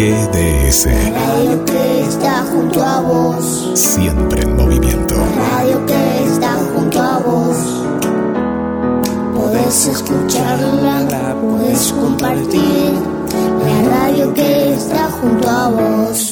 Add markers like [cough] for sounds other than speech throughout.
GDS. Radio que está junto a vos. Siempre en movimiento. Radio que está junto a vos. Podés escucharla, podés compartir. La radio que está junto a vos.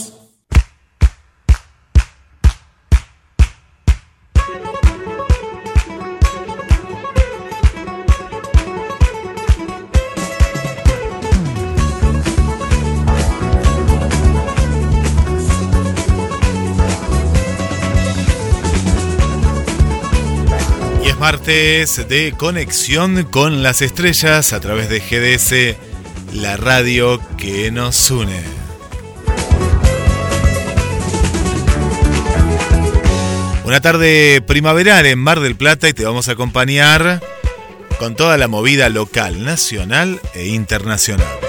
Martes de conexión con las estrellas a través de GDS, la radio que nos une. Una tarde primaveral en Mar del Plata y te vamos a acompañar con toda la movida local, nacional e internacional.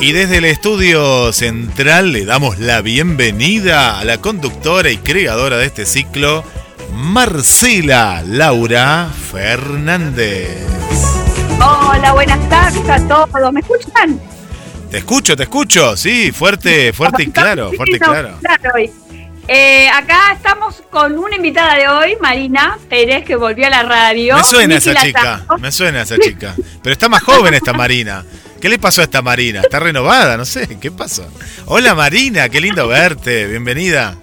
Y desde el estudio central le damos la bienvenida a la conductora y creadora de este ciclo, Marcela Laura Fernández. Hola, buenas tardes a todos. ¿Me escuchan? Te escucho, te escucho, sí, fuerte, fuerte y claro, fuerte y claro. Eh, acá estamos con una invitada de hoy, Marina Pérez, que volvió a la radio. Me suena Miki esa chica, me suena esa chica. Pero está más joven esta Marina. [laughs] ¿Qué le pasó a esta Marina? ¿Está renovada? No sé, ¿qué pasó? Hola Marina, qué lindo verte, bienvenida.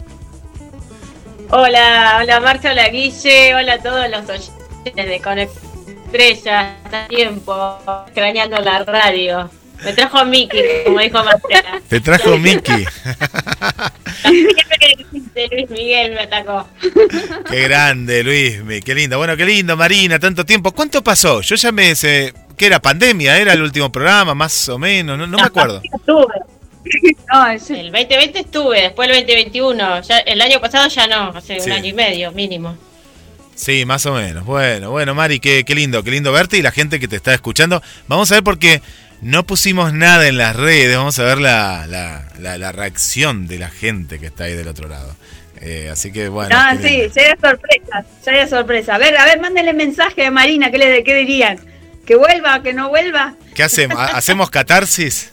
Hola, hola Marcia, hola Guille, hola a todos los oyentes de Conect Estrella, hace tiempo, extrañando la radio. Me trajo Miki, como dijo Marcela. Te trajo [laughs] Miki. Siempre que dijiste Luis Miguel me atacó. Qué grande, Luis, qué lindo. Bueno, qué lindo, Marina, tanto tiempo. ¿Cuánto pasó? Yo ya me... Se, ¿Qué era? ¿Pandemia? ¿Era el último programa? Más o menos, no, no me acuerdo. Estuve. [laughs] No, es- El 2020 estuve, después el 2021. Ya, el año pasado ya no, hace Sí. un año y medio mínimo. Sí, más o menos. Bueno, bueno, Mari, qué, qué lindo, qué lindo verte y la gente que te está escuchando. Vamos a ver porque no pusimos nada en las redes, vamos a ver la, la, la- la reacción de la gente que está ahí del otro lado. Eh, así que bueno. Ah, sí, lindo. ya hay sorpresa, ya hay sorpresa. A ver, a ver, mándenle mensaje a Marina, ¿qué, le, qué dirían? ¿Que vuelva, que no vuelva? ¿Qué hacemos? ¿Ha- ¿Hacemos catarsis?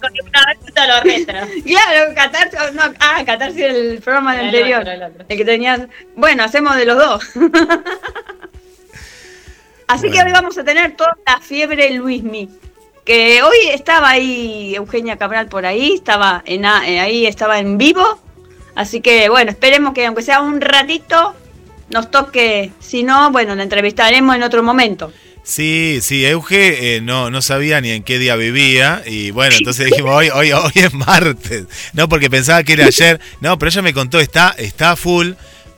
Con una vez todo lo retro. Claro, Catarsis, no, ah, Catarsis el programa El anterior, otro, el otro. el que tenías, bueno, hacemos de los dos. [laughs] Así que hoy vamos a tener toda la fiebre Luismi, que hoy estaba ahí Eugenia Cabral por ahí, estaba en, eh, ahí estaba en vivo, así que bueno, esperemos que aunque sea un ratito nos toque, si no, bueno, la entrevistaremos en otro momento. Sí, sí, Euge eh, no, no sabía ni en qué día vivía y bueno, entonces dijimos, hoy, hoy, hoy es martes, no, porque pensaba que era ayer, no, pero ella me contó, está, está full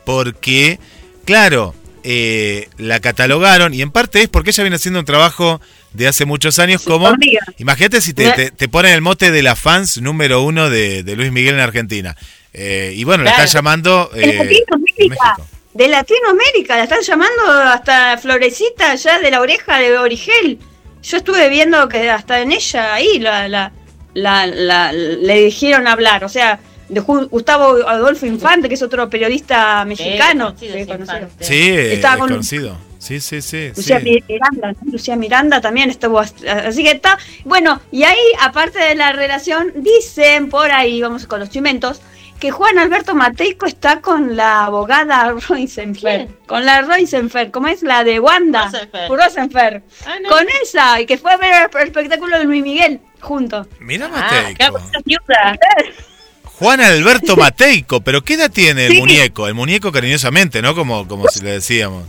porque, claro, eh, la catalogaron y en parte es porque ella viene haciendo un trabajo de hace muchos años como, imagínate si te, te, te ponen el mote de la fans número uno de, de Luis Miguel en Argentina. Eh, y bueno, la Claro. están llamando eh, México. De Latinoamérica, la están llamando hasta Florecita ya de la oreja de Origel. Yo estuve viendo que hasta en ella ahí la, la, la, la- le dijeron hablar, o sea, de Ju- Gustavo Adolfo Infante, que es otro periodista mexicano. Sí, Sí, conocido. Eh, Estaba es con- conocido. Sí, sí, sí. Lucía sí. Miranda, ¿no? Lucía Miranda también estuvo, así que está, bueno, y ahí, aparte de la relación, dicen por ahí, vamos con los chimentos, que Juan Alberto Mateico está con la abogada Rosenfer, ¿Quién? con la Rosenfer, ¿cómo es? La de Wanda, Rosenfer. Rosenfer, Ah, no. con esa, y que fue a ver el espectáculo de Luis Miguel juntos. Mira Ah, Mateico. viuda. Juan Alberto [laughs] Mateico, pero ¿qué edad tiene el Sí. muñeco? El muñeco cariñosamente, ¿no? Como, como si le decíamos.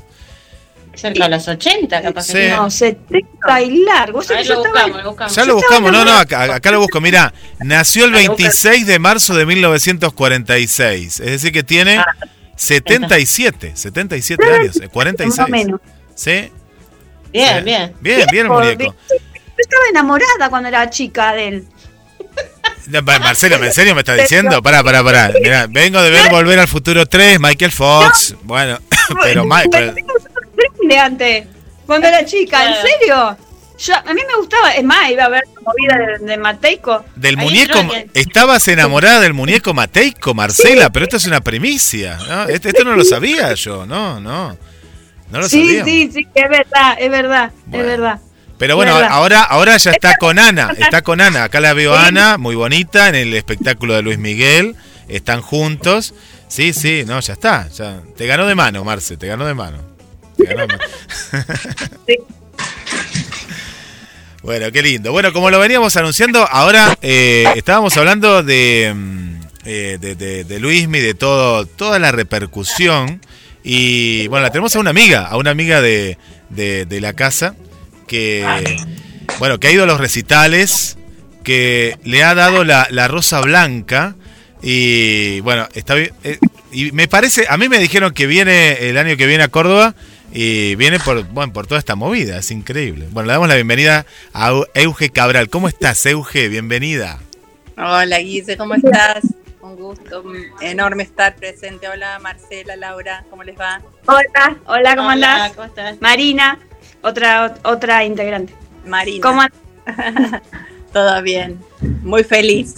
Cerca de los 80, capaz Sí. que No, 70 y largo. O sea, lo estaba- buscamos, lo buscamos. Ya lo buscamos, no, no, acá, acá lo busco. Mira, nació el Ah, lo buscas. 26 de marzo de 1946. Es decir, que tiene Ah. 77, 77 años, eh, 46. Más o menos. ¿Sí? Bien, bien. Bien, bien el muñeco. Yo estaba enamorada cuando era chica de él. Marcelo, ¿en serio me está [laughs] diciendo? Pará, pará, pará. Mirá, vengo de ver Volver al Futuro 3, Michael Fox. Bueno, [coughs] pero, Ma- De antes, cuando era chica, ¿en serio? Yo, a mí me gustaba, es más, iba a ver la movida de, de Mateico. del Ahí muñeco, estabas enamorada del muñeco Mateico, Marcela, pero esto es una primicia. ¿no? Esto, esto no lo sabía yo, no, no. No lo Sí, sabía. sí, sí, es verdad, es verdad, Bueno. es verdad. Pero bueno, ahora, ahora ya está con Ana, está con Ana. Acá la veo a. Ana, muy bonita, en el espectáculo de Luis Miguel. Están juntos. Sí, sí, no, ya está. Ya. Te ganó de mano, Marce, te ganó de mano. [laughs] Bueno, qué lindo. Bueno, como lo veníamos anunciando, ahora eh, estábamos hablando de, mm, eh, de, de, de Luismi, de todo, toda la repercusión. Y bueno, la tenemos a una amiga, a una amiga de, de, de la casa, que bueno, que ha ido a los recitales, que le ha dado la, la rosa blanca. Y bueno, está bien. eh, y me parece, a mí me dijeron que viene el año que viene a Córdoba y viene por, bueno, por toda esta movida, es increíble. Bueno, le damos la bienvenida a Eu- Euge Cabral. ¿Cómo estás, Euge? Bienvenida. Hola Guise, ¿cómo estás? Un gusto enorme estar presente. Hola Marcela, Laura, ¿cómo les va? Hola, hola, ¿cómo Hola, andás? ¿Cómo estás? Marina, otra otra integrante. Marina, ¿Cómo andás? [laughs] todo bien. Muy feliz.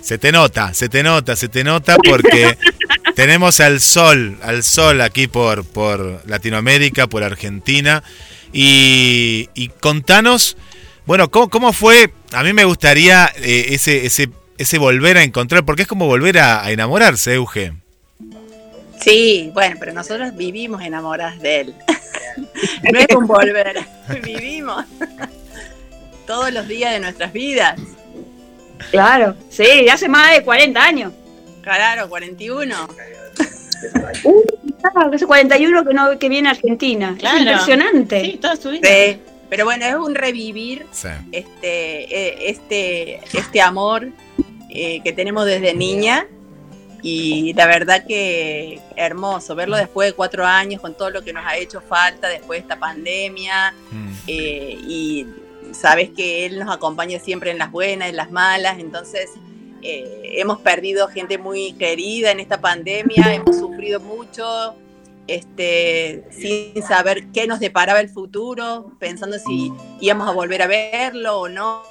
Se te nota, se te nota, se te nota porque [laughs] tenemos al sol, al sol aquí por, por Latinoamérica, por Argentina. Y, y contanos, bueno, ¿cómo, cómo fue? A mí me gustaría eh, ese, ese, ese volver a encontrar, porque es como volver a, a enamorarse, Euge. Sí, bueno, pero nosotros vivimos enamoradas de él. [laughs] no es un [laughs] volver, [laughs] vivimos todos los días de nuestras vidas. Claro, sí, hace más de 40 años. Claro, 41. Uh, claro, hace 41 que no que viene a Argentina. Es impresionante. Sí, toda su vida. Sí, pero bueno, es un revivir Sí. este, eh, este, este amor eh, que tenemos desde niña y la verdad que hermoso verlo después de cuatro años con todo lo que nos ha hecho falta después de esta pandemia Mm. eh, y sabes que él nos acompaña siempre en las buenas, en las malas, entonces eh, hemos perdido gente muy querida en esta pandemia, hemos sufrido mucho, este, sin saber qué nos deparaba el futuro, pensando si íbamos a volver a verlo o no,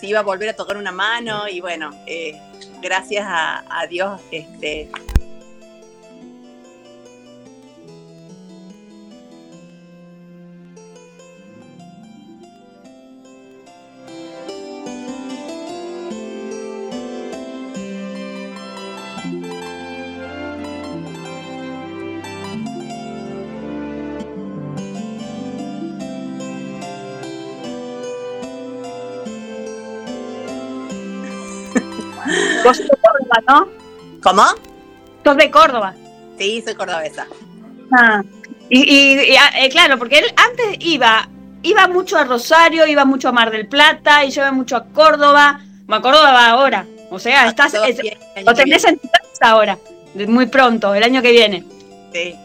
si iba a volver a tocar una mano y bueno, eh, gracias a, a Dios, este, Vos sos de Córdoba, ¿no? ¿cómo? Sos de Córdoba. Sí, soy cordobesa. Ah. Y, y- y, ah, eh, claro, porque él antes iba, iba mucho a Rosario, iba mucho a Mar del Plata, y lleva mucho a Córdoba. A Córdoba va ahora. O sea, estás, Todo es- bien, lo tenés en tu casa ahora, muy pronto, el año que viene. Sí. [laughs]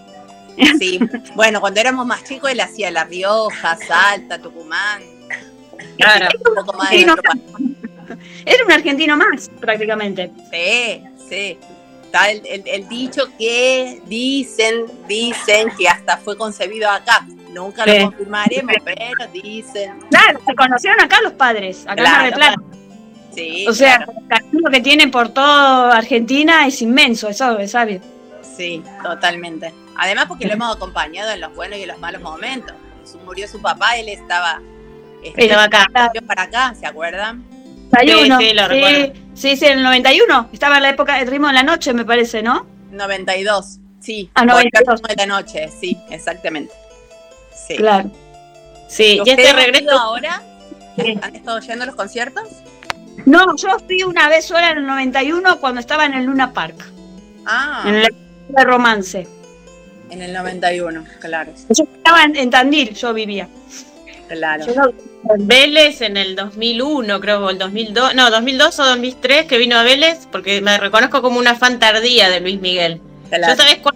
Sí. Bueno, cuando éramos más chicos, él hacía La Rioja, Salta, Tucumán. Claro. Un poco más de Sí, no. Era un argentino más, prácticamente. Sí, sí. Está el, el- el dicho que dicen, dicen que hasta fue concebido acá. Nunca Sí. lo confirmaremos, pero dicen. Claro, se conocieron acá los padres, acá en Mar del Claro, Plata. Sí, O sea, claro, el cariño que tienen por toda Argentina es inmenso, eso es sabio. sí, totalmente. Además porque lo hemos acompañado en los buenos y en los malos momentos. Murió su papá, él estaba, este, Estaba acá. vino para acá, ¿se acuerdan? 91. Sí, sí, lo recuerdo. sí, sí, en el 91. Estaba en la época del ritmo de la noche, me parece, ¿no? 92, sí. Ah, por 92. el ritmo de la noche, sí, exactamente. Sí. Claro. Sí, y ¿Ustedes este regreso. ahora? Sí. ¿Han estado yendo a los conciertos? No, yo fui una vez sola en el 91 cuando estaba en el Luna Park, Ah, en el de romance. En el 91, claro. Yo estaba en, en Tandil, yo vivía. Claro. Yo en Vélez en el 2001, creo, o el 2002, no, 2002 o 2003 que vino a Vélez, porque me reconozco como una fan tardía de Luis Miguel. claro. Yo sabes cuál-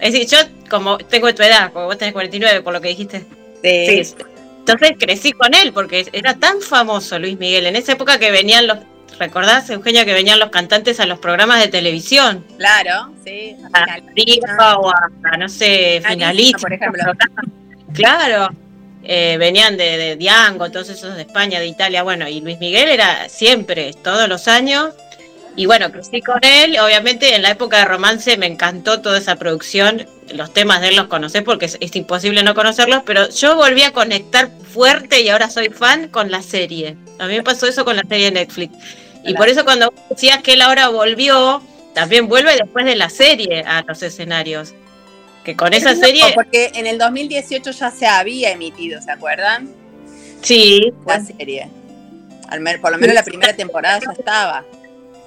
Es decir, yo como tengo tu edad, como vos tenés 49, por lo que dijiste. Sí. Sí. Entonces crecí con él, porque era tan famoso Luis Miguel. En esa época que venían los, ¿recordás, Eugenia, que venían los cantantes a los programas de televisión? Claro, sí. A Rifa o a, no sé, Finalista, finalistas. por ejemplo. Claro. Eh, venían de, Diango, todos esos de España, de Italia, bueno, y Luis Miguel era siempre, todos los años. Y bueno, crecí con él, obviamente en la época de romance me encantó toda esa producción, los temas de él los conocés porque es, imposible no conocerlos, pero yo volví a conectar fuerte y ahora soy fan con la serie. A mí pasó eso con la serie de Netflix. Y por eso cuando decías que él ahora volvió, también vuelve después de la serie a los escenarios. Que con esa No, serie, porque en el 2018 ya se había emitido, ¿se acuerdan? sí, La serie. Al mer- por lo menos la primera temporada ya estaba.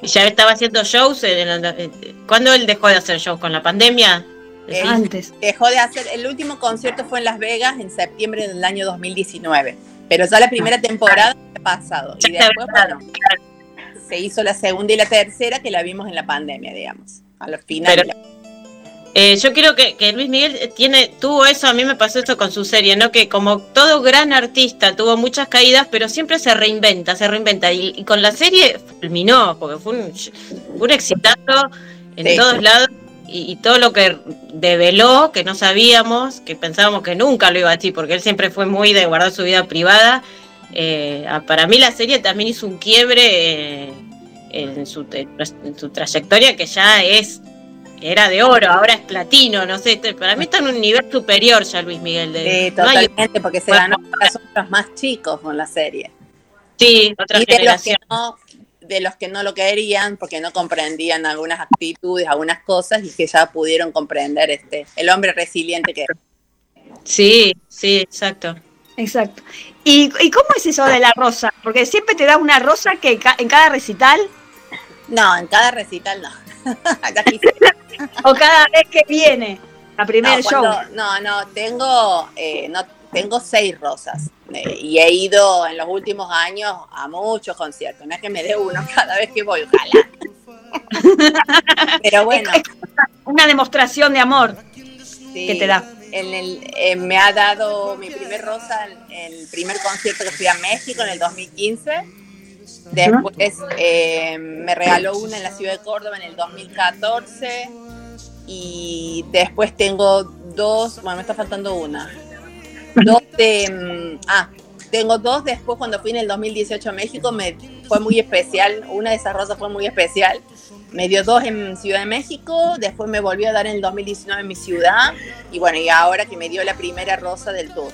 Y ya estaba haciendo shows. En, en- en- ¿Cuándo él dejó de hacer shows? ¿Con la pandemia? Eh, Antes. Dejó de hacer, el último concierto fue en Las Vegas en septiembre del año 2019. Pero ya la primera temporada había pasado. Y después, bueno, se hizo la segunda y la tercera que la vimos en la pandemia, digamos. A los finales. Pero- Eh, yo creo que, que Luis Miguel tiene, tuvo eso, a mí me pasó esto con su serie, ¿no? Que como todo gran artista tuvo muchas caídas, pero siempre se reinventa, se reinventa. Y, y con la serie fulminó, porque fue un, un exitazo en Sí. todos lados. Y, y todo lo que develó, que no sabíamos, que pensábamos que nunca lo iba a decir, porque él siempre fue muy de guardar su vida privada. Eh, para mí la serie también hizo un quiebre eh, en, su, en su trayectoria que ya es era de oro, ahora es platino, no sé, este- para mí está en un nivel superior ya Luis Miguel. De, Sí, no hay- totalmente, porque se ganó a los más chicos con la serie. sí, otra y de los, que generación. no, de los que no lo querían porque no comprendían algunas actitudes, algunas cosas y que ya pudieron comprender este el hombre resiliente que es. Sí, sí, exacto. Exacto. ¿Y, ¿Y cómo es eso de la rosa? Porque siempre te da una rosa que ca- en cada recital No, en cada recital no. [laughs] O cada vez que viene a primer no, show. cuando- no, no, tengo, eh, no, tengo seis rosas eh, y he ido en los últimos años a muchos conciertos. No es que me dé uno cada vez que voy, ojalá. [laughs] Pero bueno, Es una demostración de amor sí, que te da. En el, eh, me ha dado mi primer rosa el, el primer concierto que fui a México en el 2015. Después eh, me regaló una en la ciudad de Córdoba en el 2014. Y después tengo dos, bueno, me está faltando una. Dos de. mm, Ah, tengo dos después cuando fui en el 2018 a México. Me, fue muy especial. Una de esas rosas fue muy especial. Me dio dos en Ciudad de México, después me volvió a dar en el 2019 en mi ciudad. Y bueno, y ahora que me dio la primera rosa del tour.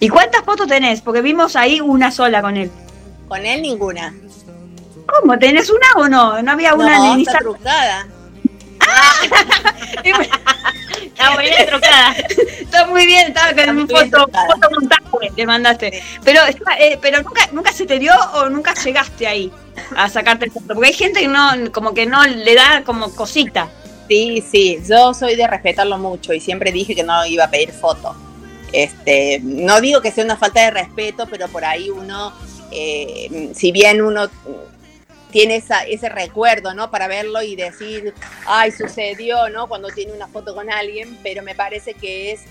¿Y cuántas fotos tenés? Porque vimos ahí una sola con él. Con él ninguna. ¿Cómo? ¿Tenés una o no? No había una no, en está trucada. [laughs] Está muy bien trucada. Está muy bien, estaba con un foto, trucada. fotomontaje, le mandaste. Pero, eh, pero nunca, nunca se te dio o nunca llegaste ahí a sacarte foto. Porque hay gente que no, como que no le da como cosita. Sí, sí, yo soy de respetarlo mucho y siempre dije que no iba a pedir foto. Este, no digo que sea una falta de respeto, pero por ahí uno, eh, si bien uno tiene esa, ese recuerdo, ¿no? Para verlo y decir, ay, sucedió, ¿no? Cuando tiene una foto con alguien, pero me parece que es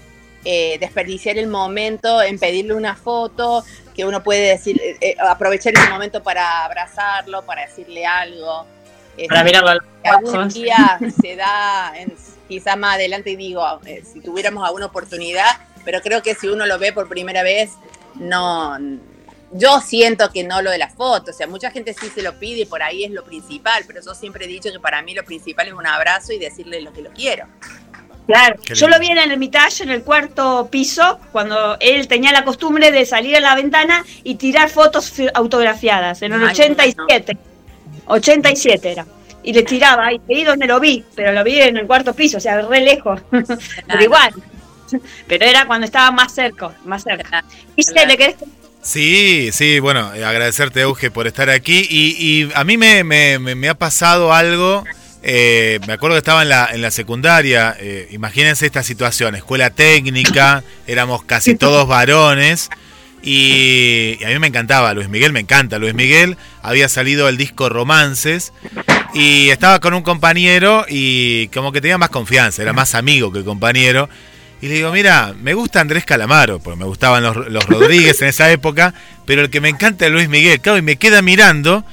eh, desperdiciar el momento en pedirle una foto, que uno puede decir, eh, eh, aprovechar ese momento para abrazarlo, para decirle algo. Para Este, mirarlo algún día se da, en- quizá más adelante digo, eh, si tuviéramos alguna oportunidad, pero creo que si uno lo ve por primera vez, no, yo siento que no lo de la foto, o sea, mucha gente sí se lo pide y por ahí es lo principal, pero yo siempre he dicho que para mí lo principal es un abrazo y decirle lo que lo quiero. Claro. Yo lo vi en el Hermitage, en el cuarto piso, cuando él tenía la costumbre de salir a la ventana y tirar fotos fi- autografiadas, en el Ay, 87. 87 era. Y le tiraba, y ahí donde lo vi, pero lo vi en el cuarto piso, o sea, re lejos. [laughs] pero igual. [laughs] Pero era cuando estaba más cerca, más cerca. Y se le querés Sí, sí, bueno, eh, agradecerte, Euge, por estar aquí. Y, y a mí me, me- me- me ha pasado algo eh, me acuerdo que estaba en la, en la secundaria, eh, imagínense esta situación, escuela técnica, éramos casi todos varones. Y, y a mí me encantaba Luis Miguel, me encanta Luis Miguel. Había salido el disco Romances y estaba con un compañero y como que tenía más confianza, era más amigo que compañero. Y le digo, mira, me gusta Andrés Calamaro, porque me gustaban los, los Rodríguez en esa época, pero el que me encanta es Luis Miguel. Claro, y me queda mirando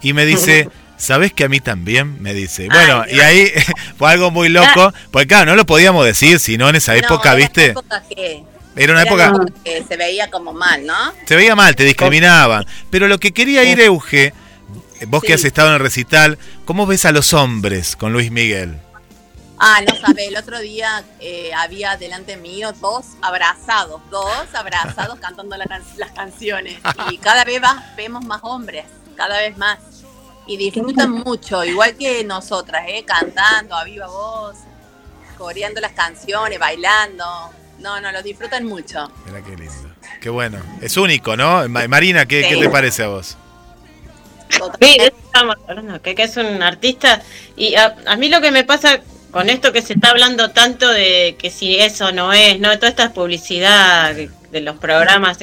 y me dice, ¿sabes que a mí también? Me dice. Bueno, y ahí [laughs] fue algo muy loco, porque claro, no lo podíamos decir, sino en esa época, No, ¿viste? una época que, Era una época... que se veía como mal, ¿no? Se veía mal, te discriminaban. Pero lo que quería ir, Euge, vos que has estado en el recital, ¿cómo ves a los hombres con Luis Miguel? Ah, no sabes, el otro día eh, había delante mío dos abrazados, dos abrazados cantando la can- las canciones. Y [laughs] cada vez va- vemos más hombres, cada vez más. Y disfrutan mucho, igual que nosotras, ¿eh? cantando a viva voz, coreando las canciones, bailando. No, no, lo disfrutan mucho. Mira qué lindo. Qué bueno. Es único, ¿no? Ma- Marina, ¿qué, Sí. qué te parece a vos? Sí, estamos hablando, que, que es un artista. Y a, a mí lo que me pasa con esto que se está hablando tanto de que si eso no es, ¿no? Toda esta publicidad de, los programas.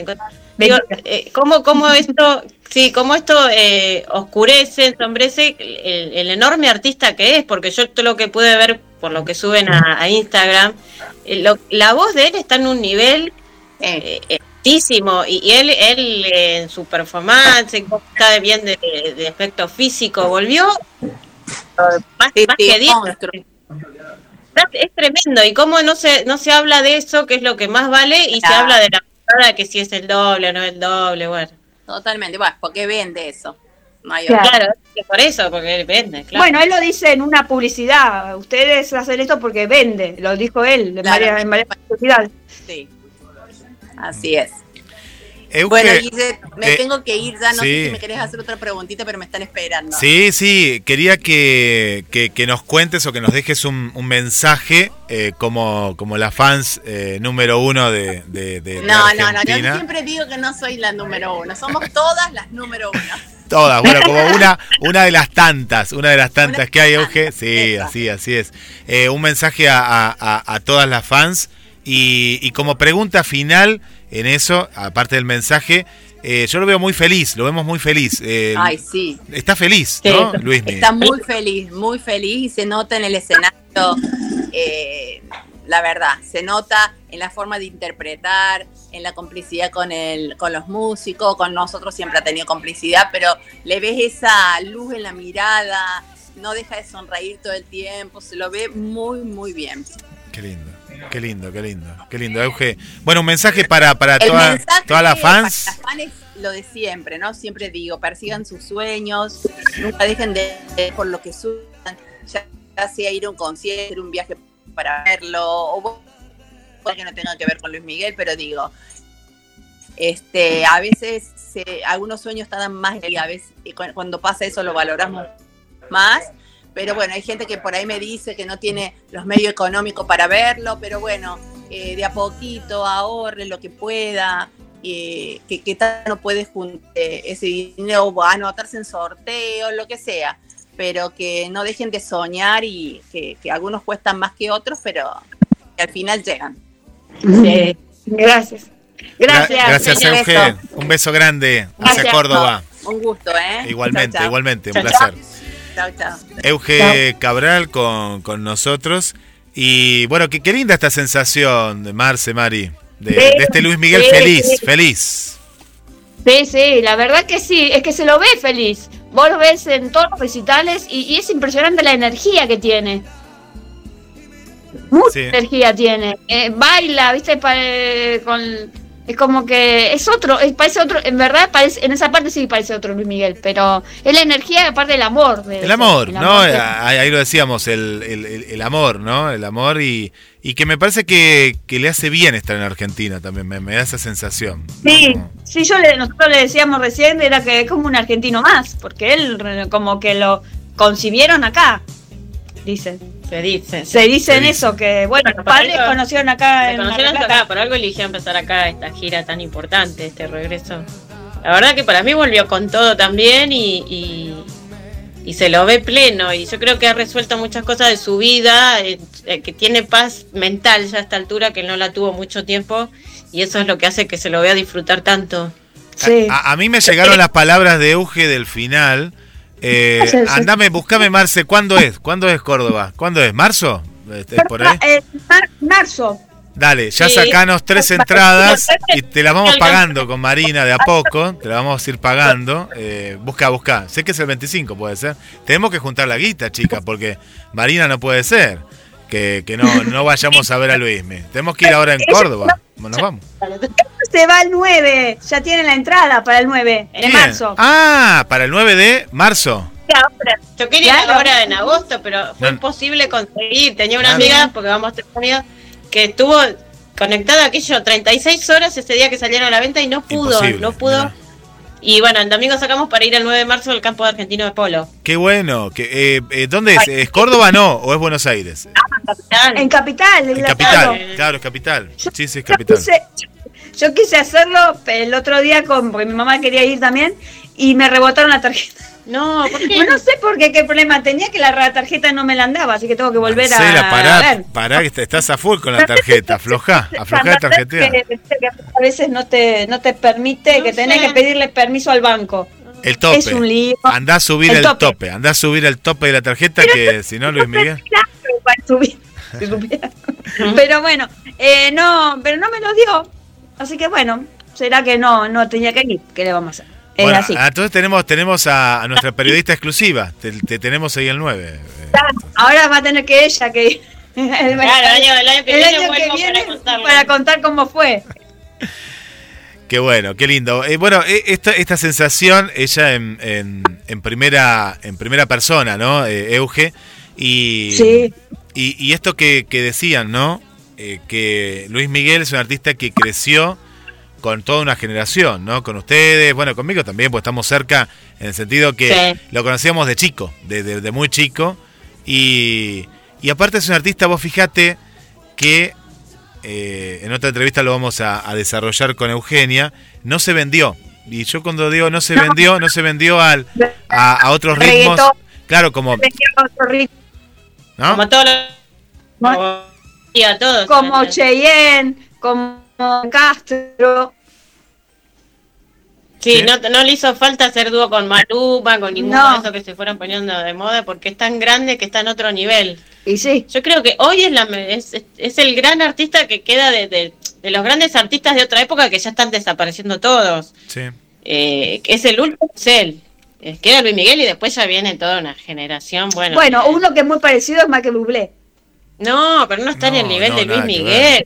Digo, eh, ¿cómo, ¿cómo esto, sí, cómo esto eh, oscurece, ensombrece el, el enorme artista que es? Porque yo todo lo que pude ver por lo que suben a, a Instagram, eh, lo- la voz de él está en un nivel Eh, altísimo y, y él él en su performance está bien de, de aspecto físico volvió más, sí, más sí, que 10 monstruo. Es tremendo y cómo no se no se habla de eso que es lo que más vale y se habla de la que si es el doble o no es el doble bueno Totalmente, bueno, porque vende eso. No hay Claro. por eso porque él vende claro Bueno, él lo dice en una publicidad. Ustedes hacen esto porque vende. Lo dijo él en Claro. varias, en varias publicidades. Sí. Así es. Euge, Bueno, Guille, me eh, tengo que ir ya. No sí. sé si me querés hacer otra preguntita, pero me están esperando. Sí, sí, quería que, que- que nos cuentes o que nos dejes un, un mensaje eh, como, como la fans eh, número uno de, de, de- de No, no, no, yo siempre digo que no soy la número uno, somos todas las número uno. [laughs] Todas, bueno, como [laughs] una, una de las tantas, una de las tantas que hay, Euge. Sí, así, así es. Un mensaje a, a- a- a todas las fans y, y como pregunta final en eso, aparte del mensaje, eh, yo lo veo muy feliz, lo vemos muy feliz. Eh, Ay, sí. Está feliz, Sí, ¿no, Luis? Está muy feliz, muy feliz y se nota en el escenario, eh, la verdad, se nota en la forma de interpretar, en la complicidad con, el, con los músicos, con nosotros siempre ha tenido complicidad, pero le ves esa luz en la mirada, no deja de sonreír todo el tiempo, se lo ve muy, muy bien. Qué lindo, qué lindo, qué lindo, qué lindo, Euge. Bueno, un mensaje para, para El toda- todas las para fans. las fans es lo de siempre, ¿no? Siempre digo, persigan sus sueños, nunca dejen de de por lo que sueñan, ya, ya sea ir a un concierto, un viaje para verlo, o que no tenga que ver con Luis Miguel, pero digo, este, a veces se- algunos sueños tardan más y a veces cuando pasa eso lo valoramos más. Pero bueno, hay gente que por ahí me dice que no tiene los medios económicos para verlo, pero bueno, eh, de a poquito ahorre lo que pueda, eh, que, que tal no puede juntar ese dinero o anotarse en sorteo, lo que sea, pero que no dejen de soñar y que, que algunos cuestan más que otros, pero que al final llegan. Sí. Gracias. Gracias. Gra- Gracias, Un Euge. beso. Un beso grande hacia Gracias. Córdoba. Un gusto, ¿eh? Igualmente, Chau, chau. igualmente, un Chao, placer. Chau. Euge Cabral con, con nosotros. Y bueno, qué, qué linda esta sensación de Marce, Mari. De, Sí, de este Luis Miguel sí, feliz, sí. feliz. Sí, sí, la verdad que sí, es que se lo ve feliz. Vos lo ves en todos los recitales y, y es impresionante la energía que tiene. Mucha Sí. energía tiene. Eh, baila, viste, Pa- eh, con, es como que es otro, es- parece otro, en verdad parece, en esa parte sí parece otro Luis Miguel, pero es la energía aparte del amor. debe El amor, el ¿no? que- Ahí, lo decíamos, el, el- el- amor, ¿no? El amor y, y que me parece que, que le hace bien estar en Argentina también, me, me da esa sensación. ¿no? Sí, Como- sí, yo le, nosotros le decíamos recién, era que es como un argentino más, porque él como que lo concibieron acá, dicen. Se dice Se dicen dice. eso, que bueno, Bueno, padres algo- conocieron acá Se en conocieron acá, por algo eligió empezar acá esta gira tan importante, este regreso. La verdad que para mí volvió con todo también y, y, y se lo ve pleno y yo creo que ha resuelto muchas cosas de su vida, eh, eh, que tiene paz mental ya a esta altura que no la tuvo mucho tiempo y eso es lo que hace que se lo vea disfrutar tanto. Sí. A, a mí me llegaron las palabras de Euge del final. Eh, Sí, sí. andame, buscame Marce, ¿cuándo es? ¿Cuándo es Córdoba? ¿Cuándo es? ¿Marzo? Este, ¿Es por ahí? Eh, mar- marzo. Dale, ya Sí. sacanos tres entradas y te las vamos pagando con Marina de a poco, te las vamos a ir pagando. Eh, busca, busca. Sé que es el 25, puede ser. Tenemos que juntar la guita, chica, porque Marina no puede ser que, que no, no vayamos a ver a Luisme. Tenemos que ir ahora en Córdoba. Bueno, nos vamos. Se va el 9. Ya tiene la entrada para el 9 de Bien. marzo. Ah, para el 9 de marzo. Yo quería Claro. ahora en agosto, pero fue No. imposible conseguir. Tenía una Claro. amiga, porque vamos a Estados Unidos, que estuvo conectada aquello 36 horas ese día que salieron a la venta y no pudo, Imposible, no pudo. mirá. Y bueno, el domingo sacamos para ir el 9 de marzo al campo de argentino de polo. Qué bueno. Que, eh, eh, ¿Dónde es? ¿Es Córdoba no? ¿O es Buenos Aires? En capital. En la- capital. claro. Claro, es capital. Sí, sí, es Yo capital. quise, yo quise hacerlo el otro día con, porque mi mamá quería ir también y me rebotaron la tarjeta. No, ¿por qué? No sé por qué, qué problema tenía que la tarjeta no me la andaba, así que tengo que volver Marcela, a, pará, a ver. pará, que estás a full con la tarjeta. Aflojá, [laughs] aflojá que a veces no te, no te permite, No que tenés sé. que pedirle permiso al banco. El tope. Es un lío. Andá a subir el, El tope. tope. Andá a subir el tope de la tarjeta que si no, Luis Miguel. [laughs] Pero bueno, eh, no, pero no me lo dio. Así que bueno, será que no, no tenía que ir. ¿Qué le vamos a hacer? Es Bueno, así. entonces tenemos, tenemos a, a nuestra periodista exclusiva. Te, te tenemos ahí el 9. eh. Ahora va a tener que ella que. [laughs] El, Claro, el año, el año que el viene año que vuelvo viene para contar cómo fue. Qué bueno, qué lindo. Eh, bueno, eh, esta, esta sensación, ella en, en, en primera en primera persona, ¿no? Eh, Euge. Y, Sí. y, y esto que, que decían, ¿no? Eh, que Luis Miguel es un artista que creció con toda una generación, ¿no? Con ustedes, bueno, conmigo también, pues estamos cerca en el sentido que Sí. lo conocíamos de chico, de, de- de muy chico. Y, y aparte es un artista, vos fijate que eh, en otra entrevista lo vamos a, a desarrollar con Eugenia, no se vendió. Y yo cuando digo no se vendió, no se vendió al, a, a otros ritmos. Reggaetón. Claro, como... ¿no? Como todos los... Como Cheyenne, como Castro. Sí, Sí. no, no le hizo falta hacer dúo con Maluma, con ninguno No. de esos que se fueron poniendo de moda, porque es tan grande que está en otro nivel. Y sí, Yo creo que hoy es, la, es, es- el gran artista que queda de, de- de los grandes artistas de otra época que ya están desapareciendo todos. Sí. Eh, es el último, es él. Eh, Queda Luis Miguel y después ya viene toda una generación. Bueno, bueno, uno que es muy parecido es Michael Bublé. no, pero no está en el nivel no, de Luis Miguel.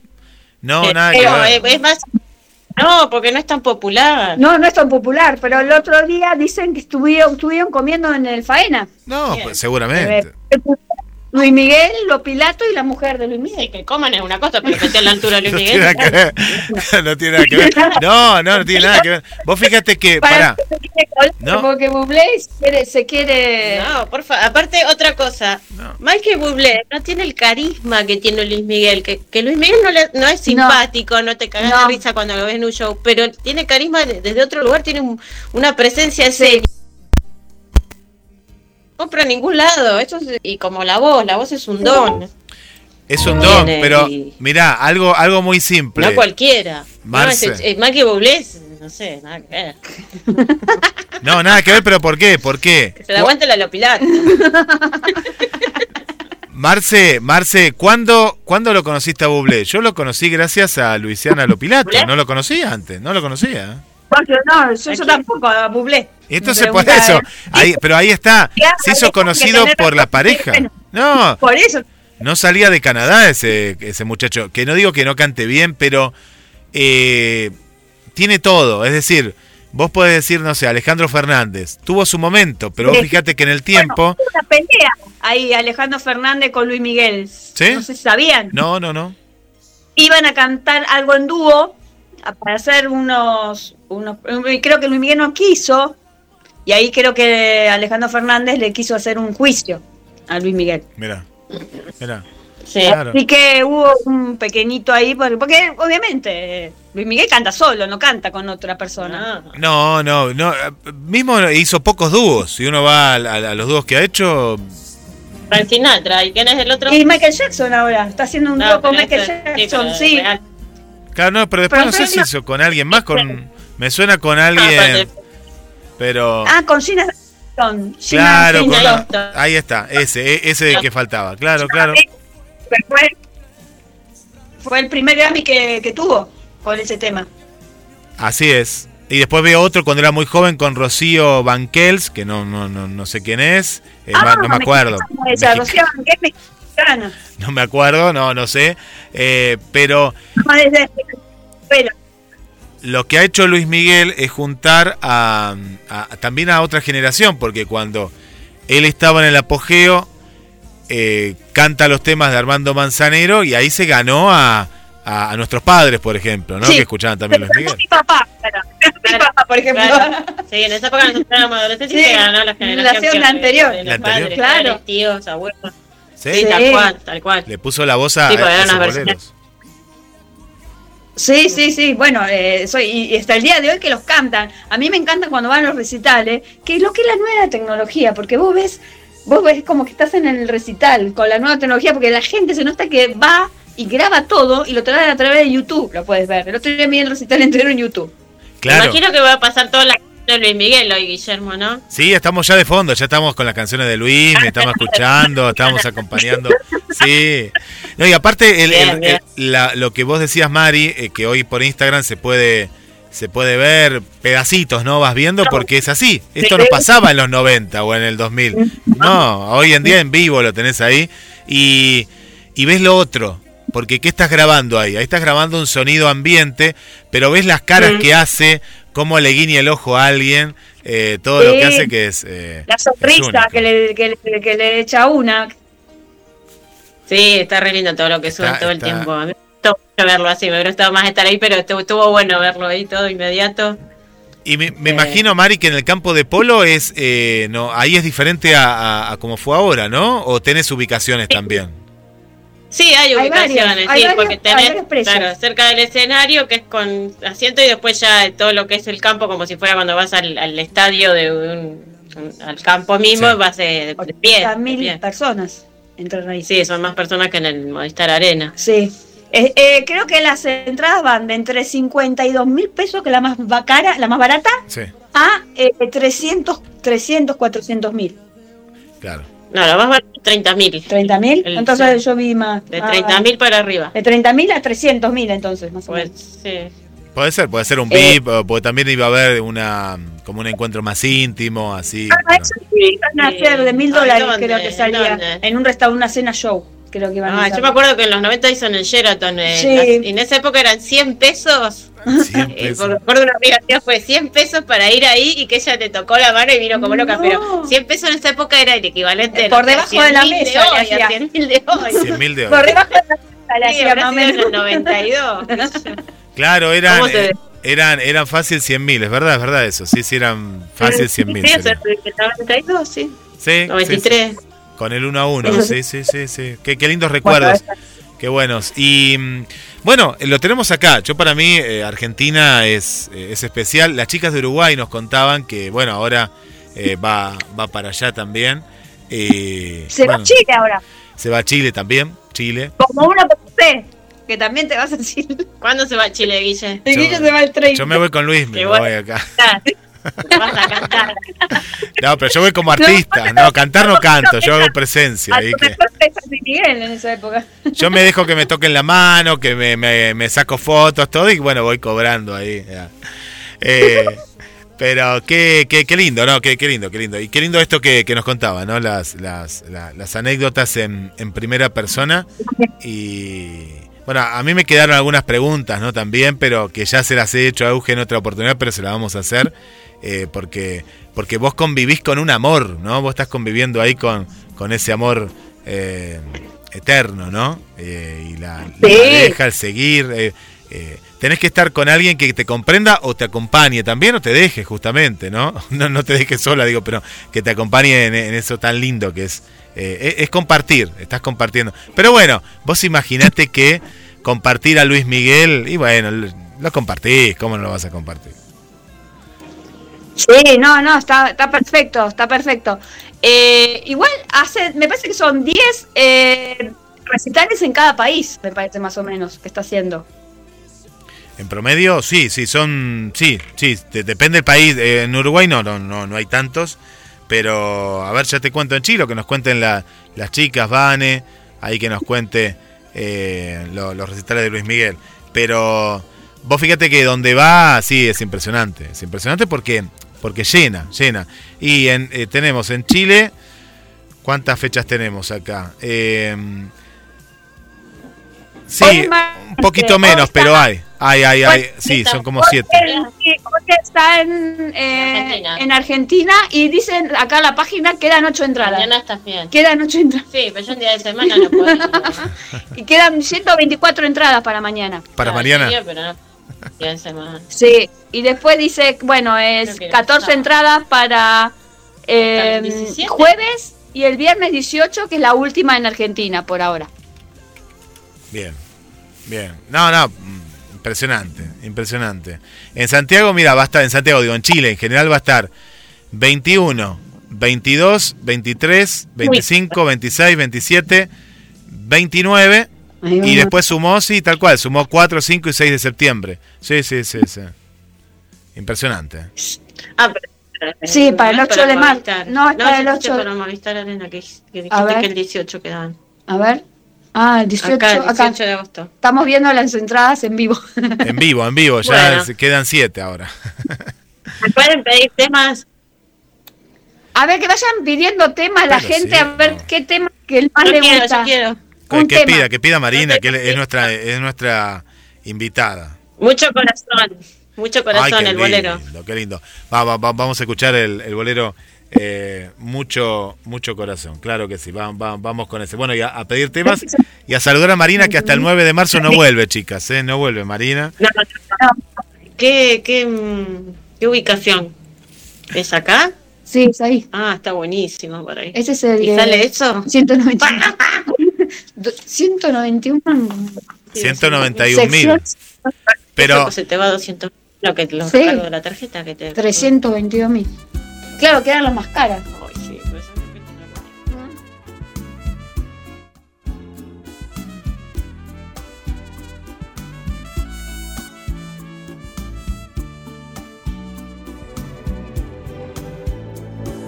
No, Eh, nada que pero, ver. eh, es más, no, porque no es tan popular. No, no es tan popular, pero el otro día dicen que estuvieron, estuvieron comiendo en el Faena. No, pues, seguramente. Luis Miguel, lo Pilato y la mujer de Luis Miguel. que coman es una cosa, pero que esté a la altura de [laughs] No Luis tiene Miguel. nada que. [laughs] No tiene nada que ver. No, no, no tiene nada que ver. Vos fíjate que, Para pará, se quiere colar, No. porque Bublé se quiere, se quiere No, por favor. Aparte, otra cosa. No. Michael Bublé no tiene el carisma que tiene Luis Miguel. Que, que Luis Miguel no, le- no es simpático, no, te cagas No. de risa cuando lo ves en un show, pero tiene carisma de- desde otro lugar, tiene un- una presencia seria. No compra en ningún lado. Eso es- y como la voz, la voz es un don. es un don, Tiene pero y- mirá, algo, algo muy simple. No cualquiera. No, Marce. es- es- Michael Bublé es, no sé, nada que ver. No, nada que ver, pero ¿por qué? ¿Por qué? Que se le aguante la Lopilato. [laughs] Marce, Marce, ¿cuándo, ¿cuándo lo conociste a Bublé? Yo lo conocí gracias a Luisiana Lopilato. ¿Bublé? No lo conocía antes, no lo conocía. Porque no, yo, yo tampoco, a Bublé. Entonces por eso, ahí, pero ahí está, se hizo conocido por la pareja. bueno. No, Por eso, no salía de Canadá ese, ese muchacho. Que no digo que no cante bien, pero eh, tiene todo. Es decir, vos podés decir, no sé, Alejandro Fernández. Tuvo su momento, pero vos fíjate que en el tiempo... una pelea ahí Alejandro Fernández con Luis Miguel. ¿Sí? No sé si sabían. No, no, no. Iban a cantar algo en dúo para hacer unos, unos. Creo que Luis Miguel no quiso. Y ahí creo que Alejandro Fernández le quiso hacer un juicio a Luis Miguel. Mira, mira. Sí. Claro. Así que hubo un pequeñito ahí, porque, porque obviamente eh, Luis Miguel canta solo, no canta con otra persona. Ah, No, no, no. eh, Mismo hizo pocos dúos. Si uno va a, a- a los dúos que ha hecho, Frank Sinatra. ¿Y quién es el otro? Y Michael Jackson ahora, está haciendo un No, dúo con Michael Jackson, sí. claro, no, pero después Pero no sé si hizo con alguien más. con Me suena con Ah, alguien, pero. Ah, con Gina Jackson. Gina Claro, con- ahí está, ese, e- ese que faltaba, claro, claro. Fue, fue el primer Grammy que, que tuvo con ese tema. Así es. Y después veo otro cuando era muy joven con Rocío Banquels, que no, no, no, no sé quién es, eh, no me acuerdo. Esa, Rocío Banquel mexicana. [laughs] No me acuerdo, no, no sé. Eh, pero No, desde- pero, lo que ha hecho Luis Miguel es juntar a, a- también a otra generación, porque cuando él estaba en el apogeo, eh, canta los temas de Armando Manzanero y ahí se ganó a, a- a nuestros padres, por ejemplo, ¿no? Sí. Que escuchaban también Luis Miguel. mi papá, mi papá, por ejemplo. Claro. [laughs] Sí, en esa época nosotros éramos adolescentes y Sí, se ganó la generación generación que- anterior. de los La anterior. padres, Claro. padres, tíos, abuelos. ¿Sí? Tal cual, tal cual. Le puso la voz a, Sí, porque a eran esos unas boleros. Sí, sí, sí. Bueno, eh, soy, y hasta el día de hoy que los cantan. A mí me encanta cuando van a los recitales, que es lo que es la nueva tecnología, porque vos ves, vos ves como que estás en el recital con la nueva tecnología, porque la gente se nota que va y graba todo y lo trae a través de YouTube, lo puedes ver. El otro día vi el recital entero en YouTube. Claro. Imagino que va a pasar toda la de Luis Miguel hoy, Guillermo, ¿no? Sí, estamos ya de fondo, ya estamos con las canciones de Luis, me estamos escuchando, estamos acompañando. Sí. No, y aparte, el- Bien, el- bien. el- la- lo que vos decías, Mari, eh, que hoy por Instagram se puede se puede ver pedacitos, ¿no? Vas viendo porque es así. Esto no pasaba en los 90 o en el 2000. No, hoy en día en vivo lo tenés ahí y, y ves lo otro. Porque ¿qué estás grabando ahí? Ahí estás grabando un sonido ambiente, pero ves las caras Mm. que hace, cómo le guiña el ojo a alguien, eh, todo lo que hace que es... eh, La es sonrisa que le, que, le, que le echa una. Sí, está re lindo todo lo que Está- todo el está- tiempo. A mí me gustó mucho verlo así, me hubiera gustado más estar ahí, pero estuvo, estuvo bueno verlo ahí todo inmediato. Y me, me Eh. imagino, Mari, que en el campo de polo es, eh, no, ahí es diferente a, a- a como fue ahora, ¿no? ¿O tenés ubicaciones también? Sí, hay Hay ubicaciones, hay porque tenés claro, cerca del escenario, que es con asiento, y después ya todo lo que es el campo, como si fuera cuando vas al, al estadio de un, un- al campo mismo, Sí. vas de, de pie. mil personas entran ahí. Sí, son más personas que en el Movistar Arena. Sí. Eh, eh, creo que las entradas van de entre 52 mil pesos, que es la más va- cara, la más barata, Sí, a eh, 300, 300, 400 mil. claro. No, lo más barato es 30.000. 30 mil. El- Entonces yo vi más. De más- 30.000 para arriba. De 30 mil a 300 mil, entonces, más o Pues menos. sí. Puede ser, puede ser un Eh. VIP, o porque también iba a haber una como un encuentro más íntimo, así. Ah, pero- eso sí, van a Sí. ser de mil dólares, creo que salía. En un restaurante, una cena show, creo que iban a Ah, yo me acuerdo que en los 90 hizo en el Sheraton. eh, Sí. las- en esa época eran 100 pesos. Cien [laughs] Eh, pesos. porque me acuerdo una amiga mía fue 100 pesos para ir ahí y que ella te tocó la mano y vino como loca. No. Pero 100 pesos en esa época era el equivalente Por no sé, debajo de la 100.000 mesa hoy, le a hacía. 100.000 de hoy. [laughs] 100 mil de Por hoy. debajo de la mesa le Sí, hacía habrá más o sido en el menos. 92. Claro, eran, ¿Cómo se- eh, eran, eran fácil 100 mil, es verdad, es verdad eso. Sí, sí, eran fácil 100 mil. Sí, eso es el 92, sí. Sí, sí, 93. sí. Con el 1 a 1, Eso sí, sí, sí, sí. Qué, qué lindos recuerdos. Qué buenos. Y mm, bueno, lo tenemos acá. Yo para mí, eh, Argentina es, eh, es especial. Las chicas de Uruguay nos contaban que, bueno, ahora eh, va, va para allá también. Eh, Se va a Chile ahora. Se va a Chile también. Chile. Como una por usted, que también te vas a decir. ¿Cuándo se va a Chile, Guille? Yo- Guille se va el 30. Yo me voy con Luis, me voy acá. Vas a cantar. No, pero yo voy como artista. No, cantar no canto, yo hago presencia. Que- en esa época. Yo me dejo que me toquen la mano, que me, me- me saco fotos, todo, y bueno, voy cobrando ahí. ya. Eh, pero qué, qué, qué lindo, ¿no? Qué, qué lindo, qué lindo. Y qué lindo esto que, que nos contaba, ¿no? Las, las, la- las anécdotas en, en primera persona. Y bueno, a mí me quedaron algunas preguntas, ¿no? También, pero que ya se las he hecho a Euge en otra oportunidad, pero se las vamos a hacer. Eh, porque, porque vos convivís con un amor, ¿no? Vos estás conviviendo ahí con, con ese amor eh, eterno, ¿no? Eh, y la, la Sí. pareja, el seguir. eh, eh, tenés que estar con alguien que te comprenda o te acompañe también o te deje justamente, ¿no? [laughs] No, no te dejes sola, digo, pero que te acompañe en, en eso tan lindo que es, eh, es, compartir, estás compartiendo. Pero bueno, vos imaginate que compartir a Luis Miguel, y bueno, lo compartís, ¿cómo no lo vas a compartir? Sí, no, no, está, está perfecto, está perfecto. Eh, igual hace, me parece que son 10 eh, recitales en cada país, me parece más o menos, que está haciendo. En promedio, sí, sí, son, sí, sí, de- depende del país. Eh, en Uruguay no, no, no, no hay tantos, pero a ver, ya te cuento en Chile, que nos cuenten la- las chicas, Vane, ahí que nos cuente eh, lo- los recitales de Luis Miguel. Pero vos fíjate que donde va, sí, es impresionante, es impresionante porque, porque llena, llena. Y en, eh, tenemos en Chile, ¿cuántas fechas tenemos acá? Eh, sí, un poquito menos, pero hay. Hay, hay, hay. Hoy Sí, son como siete. porque está en, eh, Argentina. en Argentina y dicen acá en la página quedan 8 entradas. Mañana estás bien. Quedan 8 entradas. Sí, pero yo un día de semana no puedo. [laughs] Y quedan 124 entradas para mañana. Para No, en serio, pero no. Sí, y después dice, bueno, es Creo que 14 sábado. entradas para eh, ¿Para el 17? jueves y el viernes 18, que es la última en Argentina por ahora. Bien, bien. No, no, impresionante, impresionante. En Santiago, mira, va a estar, en Santiago, digo, en Chile, en general va a estar 21, 22, 23, 25, 26, 27, 29 y después sumó, sí, tal cual, sumó 4, 5 y 6 de septiembre. Sí, sí, sí, sí. Impresionante. Ah, pero. Sí, para el no 8 de marzo. No, es para el dijiste 8 para Movistar Arena, que, que A dijiste ver. que el 18 quedaban. A ver. Ah, el 18, Acá, el acá. 18 de agosto. Estamos viendo las entradas en vivo. En vivo, en vivo, ya Bueno. se quedan 7 ahora. ¿Me pueden pedir temas? A ver, que vayan pidiendo temas la Pero gente, sí, a ver no. qué tema que más Yo le quiero, gusta. yo quiero. Que, Un que tema. pida, que pida Marina, que es nuestra, es nuestra invitada. Mucho corazón. Mucho corazón, Ay, qué el bolero. lindo, qué lindo. Va, va, va- vamos a escuchar el, el bolero eh, mucho, mucho corazón. Claro que sí, va- va- vamos con ese. Bueno, y a, a pedir temas y a saludar a Marina que hasta el 9 de marzo no vuelve, chicas, ¿eh? No vuelve Marina. No, no, no. ¿Qué, qué, mm, ¿Qué ubicación? ¿Es acá? Sí, es ahí. Ah, está buenísimo por ahí. Ese es el. ¿Y eh, sale eso? 191. [laughs] Do- 191. 191 mil. Pero Se te va 200 lo que los Sí. de la tarjeta que te 322 mil. Claro, quedan las más caras. Ay, sí, pues, eso es lo que te lo pongo.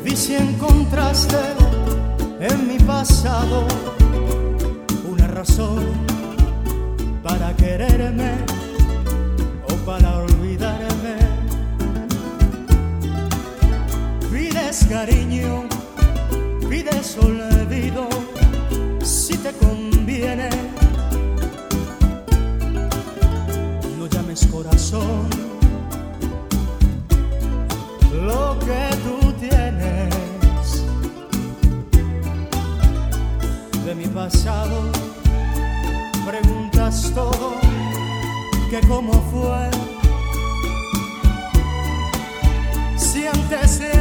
Y si encontraste en mi pasado para quererme o para olvidarme, pides cariño, pides olvido, si te conviene. No llames corazón lo que tú tienes de mi pasado. Preguntas todo, que cómo fue. Si antes de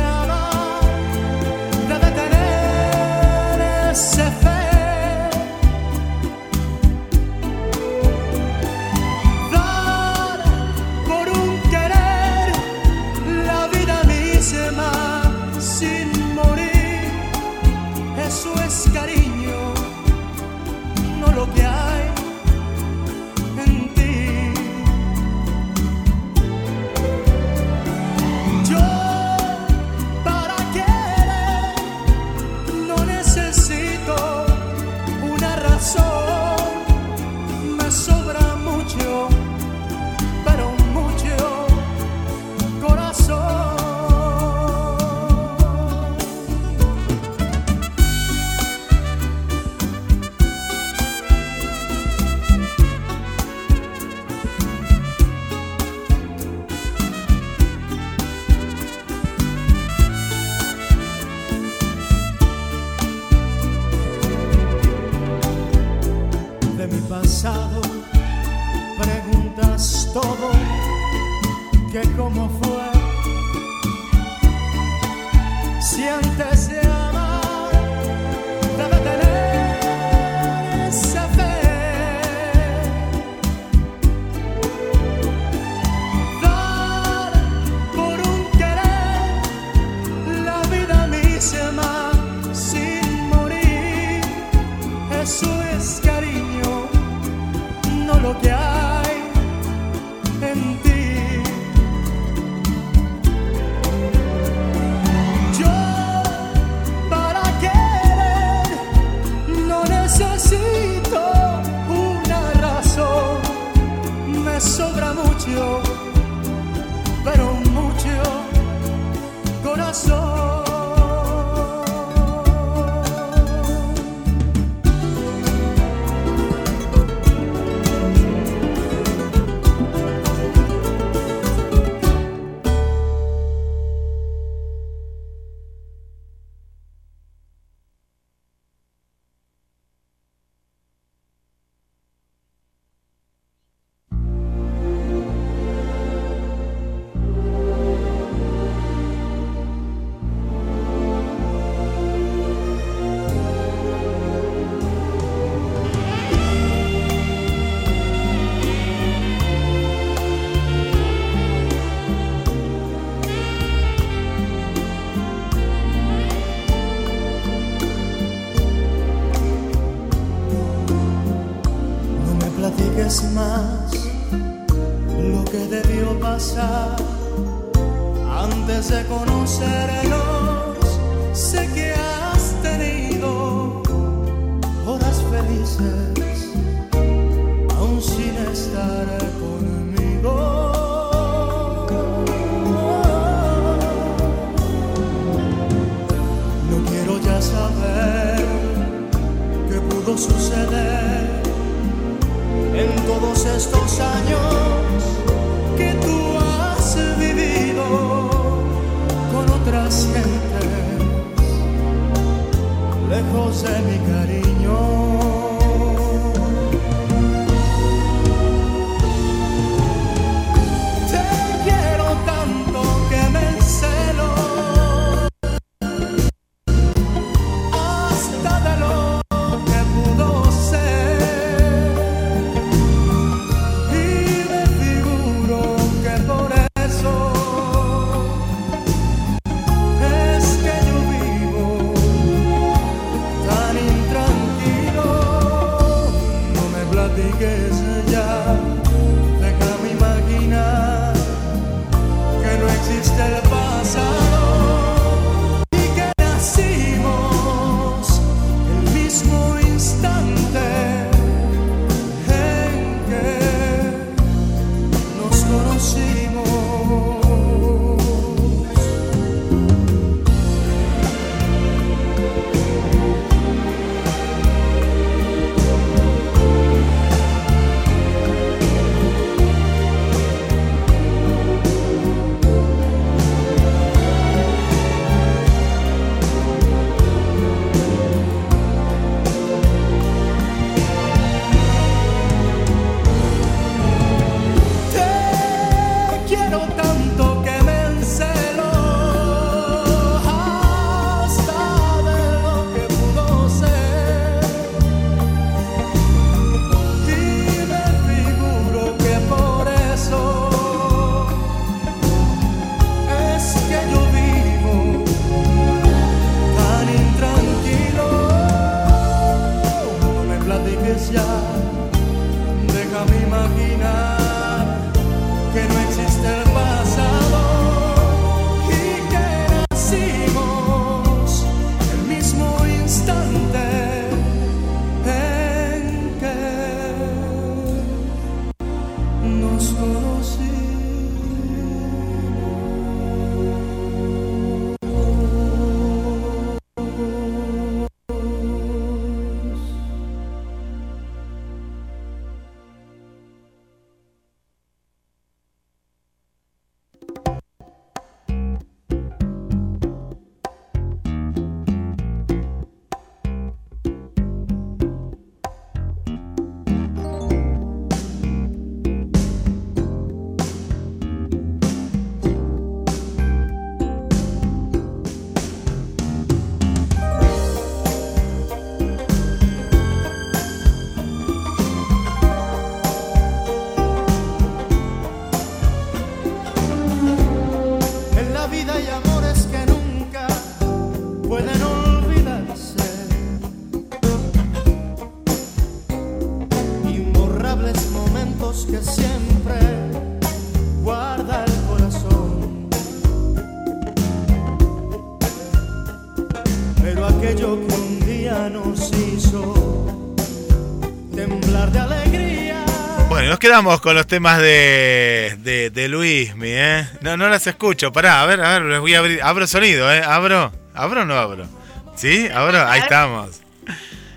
quedamos con los temas de, de, de Luismi, ¿eh? No, no las escucho, pará, a ver, a ver, les voy a abrir. Abro sonido, ¿eh? ¿Abro? ¿Abro o no abro? ¿Sí? ¿Abro? Ahí estamos.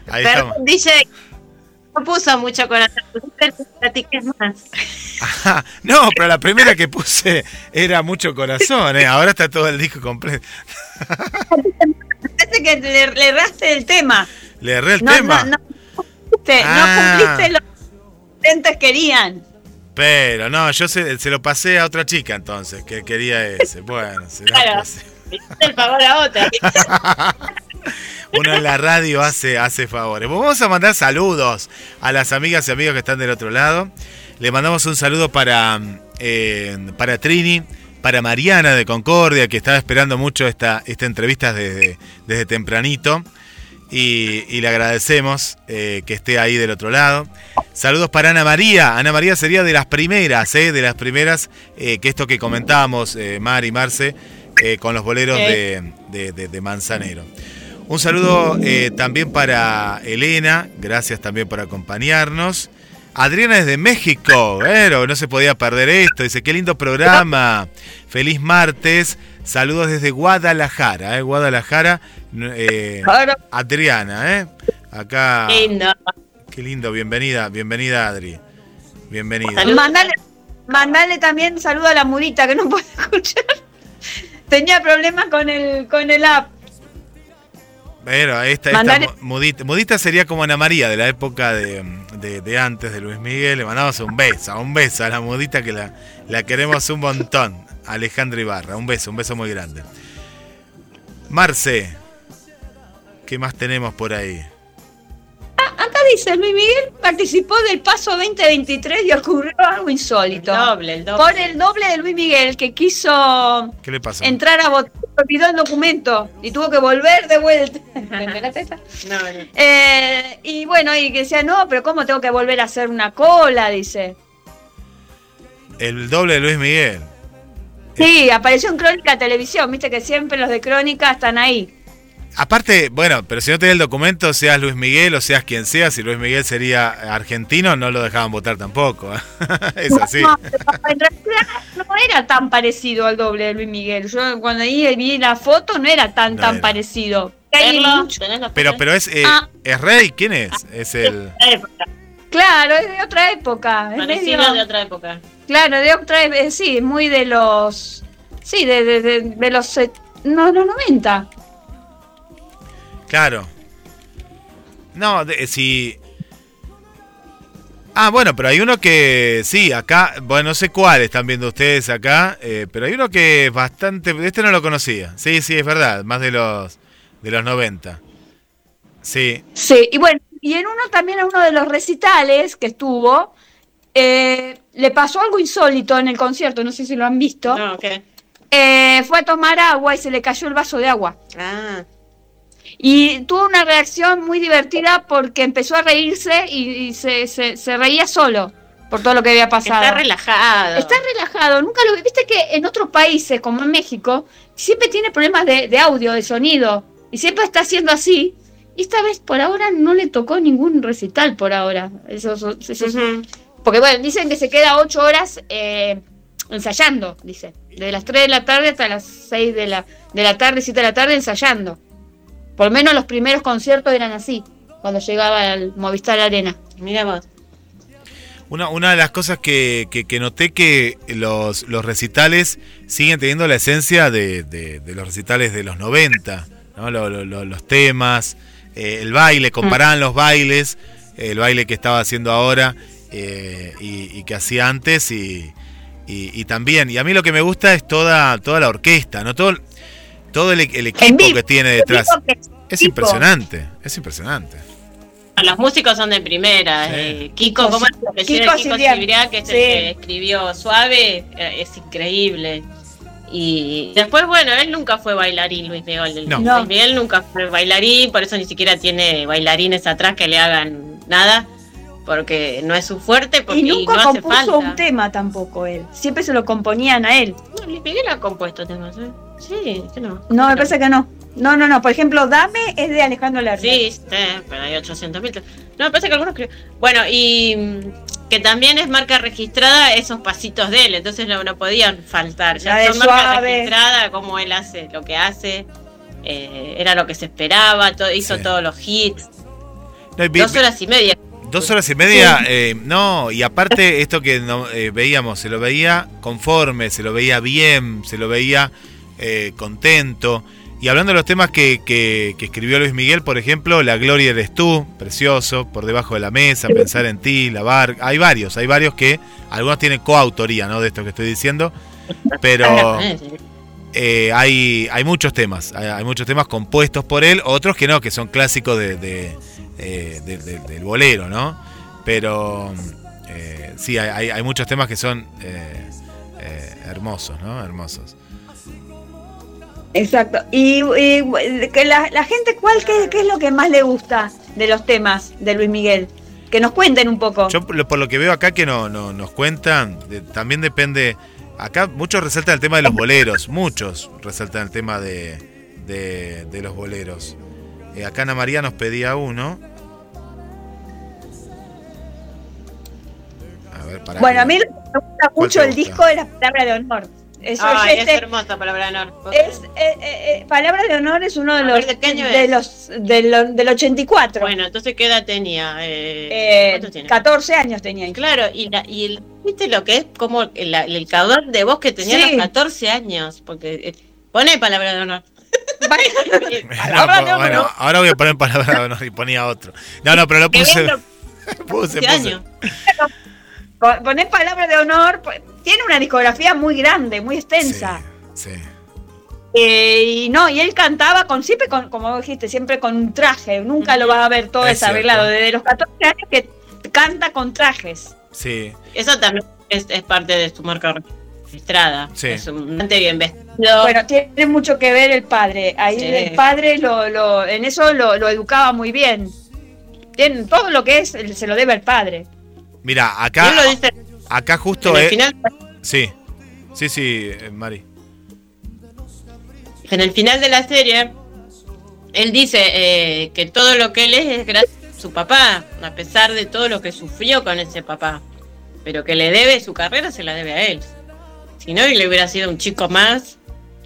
Ahí Pero estamos. no puso mucho corazón. Platiques más. Ajá. No, pero la primera que puse era mucho corazón, ¿eh? Ahora está todo el disco completo. Parece que le, le erraste el tema. Le erré el No, tema. no, no, cumpliste, Ah. no cumpliste lo querían. Pero no, yo se, se lo pasé a otra chica entonces, que quería ese. Bueno, se lo Claro. El favor a otra. [laughs] Uno en la radio hace, hace favores. Vamos a mandar saludos a las amigas y amigos que están del otro lado. Le mandamos un saludo para, eh, para Trini, para Mariana de Concordia, que estaba esperando mucho esta, esta entrevista desde, desde tempranito. Y, y le agradecemos eh, que esté ahí del otro lado. Saludos para Ana María. Ana María sería de las primeras, eh, de las primeras, eh, que esto que comentábamos, eh, Mar y Marce, eh, con los boleros de, de- de- de Manzanero. Un saludo eh, también para Elena, gracias también por acompañarnos. Adriana desde México, pero no se podía perder esto. Dice, qué lindo programa. Feliz martes. Saludos desde Guadalajara, eh, Guadalajara. Adriana, ¿eh? Acá. Lindo. Qué lindo, bienvenida, bienvenida Adri. Bienvenida. Mandale, mandale también saludo a la mudita que no puede [laughs] escuchar. Tenía problemas con el, con el app. Pero esta, esta Mandale- mu- mudita, mudita sería como Ana María de la época de, de- de antes de Luis Miguel. Le mandamos un beso, un beso a la mudita que la, la queremos un montón. Alejandra Ibarra, un beso, un beso muy grande. Marce, ¿qué más tenemos por ahí? Acá dice, Luis Miguel participó del paso 2023 y ocurrió algo El insólito. doble, el doble. Por el doble de Luis Miguel que quiso ¿Qué le pasó? entrar a votar, olvidó el documento y tuvo que volver de vuelta. ¿Me enteraste esa? No, no. Eh, y bueno, y que decía, no, pero ¿cómo tengo que volver a hacer una cola? Dice. El doble de Luis Miguel. Sí, apareció en Crónica Televisión, viste que siempre los de Crónica están ahí. Aparte, bueno, pero si no tenés el documento, seas Luis Miguel o seas quien sea, si Luis Miguel sería argentino, no lo dejaban votar tampoco. ¿eh? [laughs] es así. No, en realidad no era tan parecido al doble de Luis Miguel. Yo cuando ahí vi la foto no era tan No tan era. parecido. Verlo, Pero, pero es, eh, Ah. ¿es Rey? ¿Quién es? Es el... Claro, es de otra época. es Parecido medio- de otra época. Claro, de otra época, sí, es muy de los... Sí, de, de, de, de los... No, los 90. Claro. No, de- si... Ah, bueno, pero hay uno que, sí, acá, bueno, no sé cuál están viendo ustedes acá, eh, pero hay uno que es bastante, este no lo conocía, sí, sí, es verdad, más de los, de los 90. Sí, Sí, y bueno, y en uno también, a uno de los recitales que estuvo, eh, le pasó algo insólito en el concierto, no sé si lo han visto. No, ¿qué? Eh, fue a tomar agua y se le cayó el vaso de agua. Ah, Y tuvo una reacción muy divertida porque empezó a reírse y, y se, se, se reía solo por todo lo que había pasado. está relajado. Está relajado, nunca lo viste que en otros países, como en México, siempre tiene problemas de, de audio, de sonido, y siempre está haciendo así. Y esta vez por ahora no le tocó ningún recital por ahora. Ujú. Porque bueno, dicen que se queda ocho horas eh, ensayando, dice. De las 3 de la tarde hasta las 6 de la, de la tarde, 7 de la tarde ensayando. Por lo menos los primeros conciertos eran así, cuando llegaba al Movistar Arena. Mira vos. Una, una de las cosas que, que- que noté que los, los recitales siguen teniendo la esencia de, de- de los recitales de los 90, ¿no? Lo- lo- lo- los temas, eh, el baile, comparaban los bailes, el baile que estaba haciendo ahora eh, y, y que hacía antes y, y- y también, y a mí lo que me gusta es toda, toda la orquesta, ¿no? Todo, todo el, el equipo vivo, que tiene detrás. Que Es impresionante, es impresionante. Los músicos son de primera. Sí. eh, Kiko, ¿cómo es Kiko Kiko que es Sí. el que escribió Suave? eh, es increíble. Y después, bueno, él nunca fue bailarín, Luis Miguel. No. No. Luis Miguel nunca fue bailarín, por eso ni siquiera tiene bailarines atrás que le hagan nada, porque no es su fuerte, porque Y nunca no hace compuso falta. un tema tampoco él. Siempre se lo componían a él. No, Luis Miguel ha compuesto temas, ¿eh? Sí, que no. No, me parece que no. No, no, no. Por ejemplo, Dame es de Alejandro Lerner. Sí, sí, pero hay 800 mil. No, me parece que algunos. Bueno, y mm, que también es marca registrada esos pasitos de él, entonces no, no podían faltar. Ya La de son marca suave. registrada, como él hace lo que hace. eh, era lo que se esperaba, todo, hizo Sí. todos los hits. No, y vi- Dos horas y media. Dos horas y media, eh, no, y aparte [laughs] esto que no, eh, veíamos, se lo veía conforme, se lo veía bien, se lo veía eh, contento. Y hablando de los temas que, que- que escribió Luis Miguel, por ejemplo, La Gloria eres tú, precioso, Por debajo de la mesa, Pensar en ti, La Bar, hay varios, hay varios que, algunos tienen coautoría, ¿no? De esto que estoy diciendo, pero [laughs] eh, hay, hay muchos temas, hay, hay muchos temas compuestos por él, otros que no, que son clásicos de, de, eh, de- de- del bolero, ¿no? Pero eh, sí, hay, muchos temas que son eh, eh, hermosos, ¿no? Hermosos. Exacto. Y, y que la, la gente, ¿cuál qué, qué es lo que más le gusta de los temas de Luis Miguel? Que nos cuenten un poco. Yo por lo, por lo que veo acá que no, no- nos cuentan, de- también depende, acá muchos resaltan el tema de los boleros, muchos resaltan el tema de, de, de los boleros. Eh, acá Ana María nos pedía uno. A ver, pará bueno, que- a mí me gusta mucho el gusta? disco de la palabra de honor. Eso Ay, es hermosa palabra de honor. es, eh, eh, eh, palabra de honor es uno de A los ver, ¿de qué año de es? los de lo- del 84. Bueno, entonces ¿qué edad tenía? Eh, Eh, ¿Cuántos tiene? 14 años tenía. Claro, y, la, y el, ¿viste lo que es? Como el, el caudal de voz que tenía a los 14 años. Porque eh, pone palabra de honor. No, [laughs] palabra de bueno, honor. ahora voy a poner palabra de honor y ponía otro. No, no, pero lo puse. [laughs] puse, 15 puse. Poner palabra de honor, tiene una discografía muy grande, muy extensa. Sí, sí. Eh, y no, y él cantaba con siempre con, como dijiste, siempre con un traje. Nunca lo vas a ver todo Es desarreglado. cierto. Desde los 14 años que canta con trajes. Sí, Eso también es, es parte de su marca registrada. Sí. Es un bastante bien vestido. Bueno, tiene mucho que ver el padre. Ahí Sí. el padre lo, lo, en eso lo, lo educaba muy bien. Tiene, todo lo que es se lo debe al padre. Mira, acá, lo dice acá justo en el es. final. Sí, sí, sí, eh, Mari. En el final de la serie, él dice eh, que todo lo que él es es gracias a su papá, a pesar de todo lo que sufrió con ese papá. Pero que le debe su carrera, se la debe a él. Si no, él le hubiera sido un chico más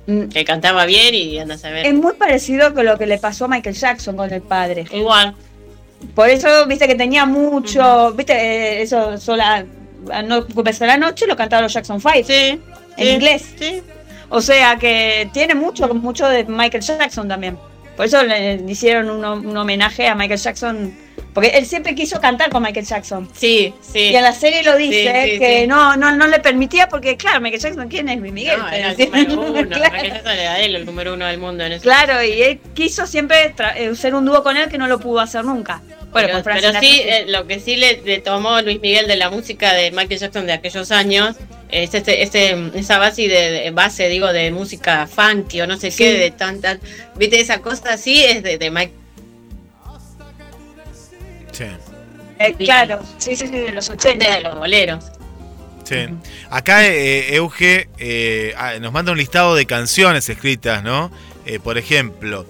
que cantaba bien y anda a saber. Es muy parecido con lo que le pasó a Michael Jackson con el padre. Igual. Por eso, viste que tenía mucho, viste, eh, eso sola, a no ocuparse la noche lo cantaban los Jackson Five Sí. en sí, inglés. Sí. O sea que tiene mucho, mucho de Michael Jackson también. Por eso le hicieron un, un homenaje a Michael Jackson, porque él siempre quiso cantar con Michael Jackson. Sí, sí. Y en la serie lo dice Sí, sí, que sí. no, no, no le permitía porque claro, Michael Jackson, ¿quién es Luis Miguel? No, era el número [laughs] uno. claro, Michael Jackson era él el número uno del mundo en ese claro, y él quiso siempre eh, hacer un dúo con él que no lo pudo hacer nunca. Bueno, pero, pero sí, eh, lo que sí le, le tomó Luis Miguel de la música de Michael Jackson de aquellos años es ese, ese- esa base de, base, digo, de música funky o no sé qué, de tantas, viste, esa cosa así es de, de Mike. Sí, Eh, claro, sí, sí, sí, de los 80. de los boleros. sí. Acá eh, Euge eh, ah, nos manda un listado de canciones escritas, ¿no? Eh, por ejemplo,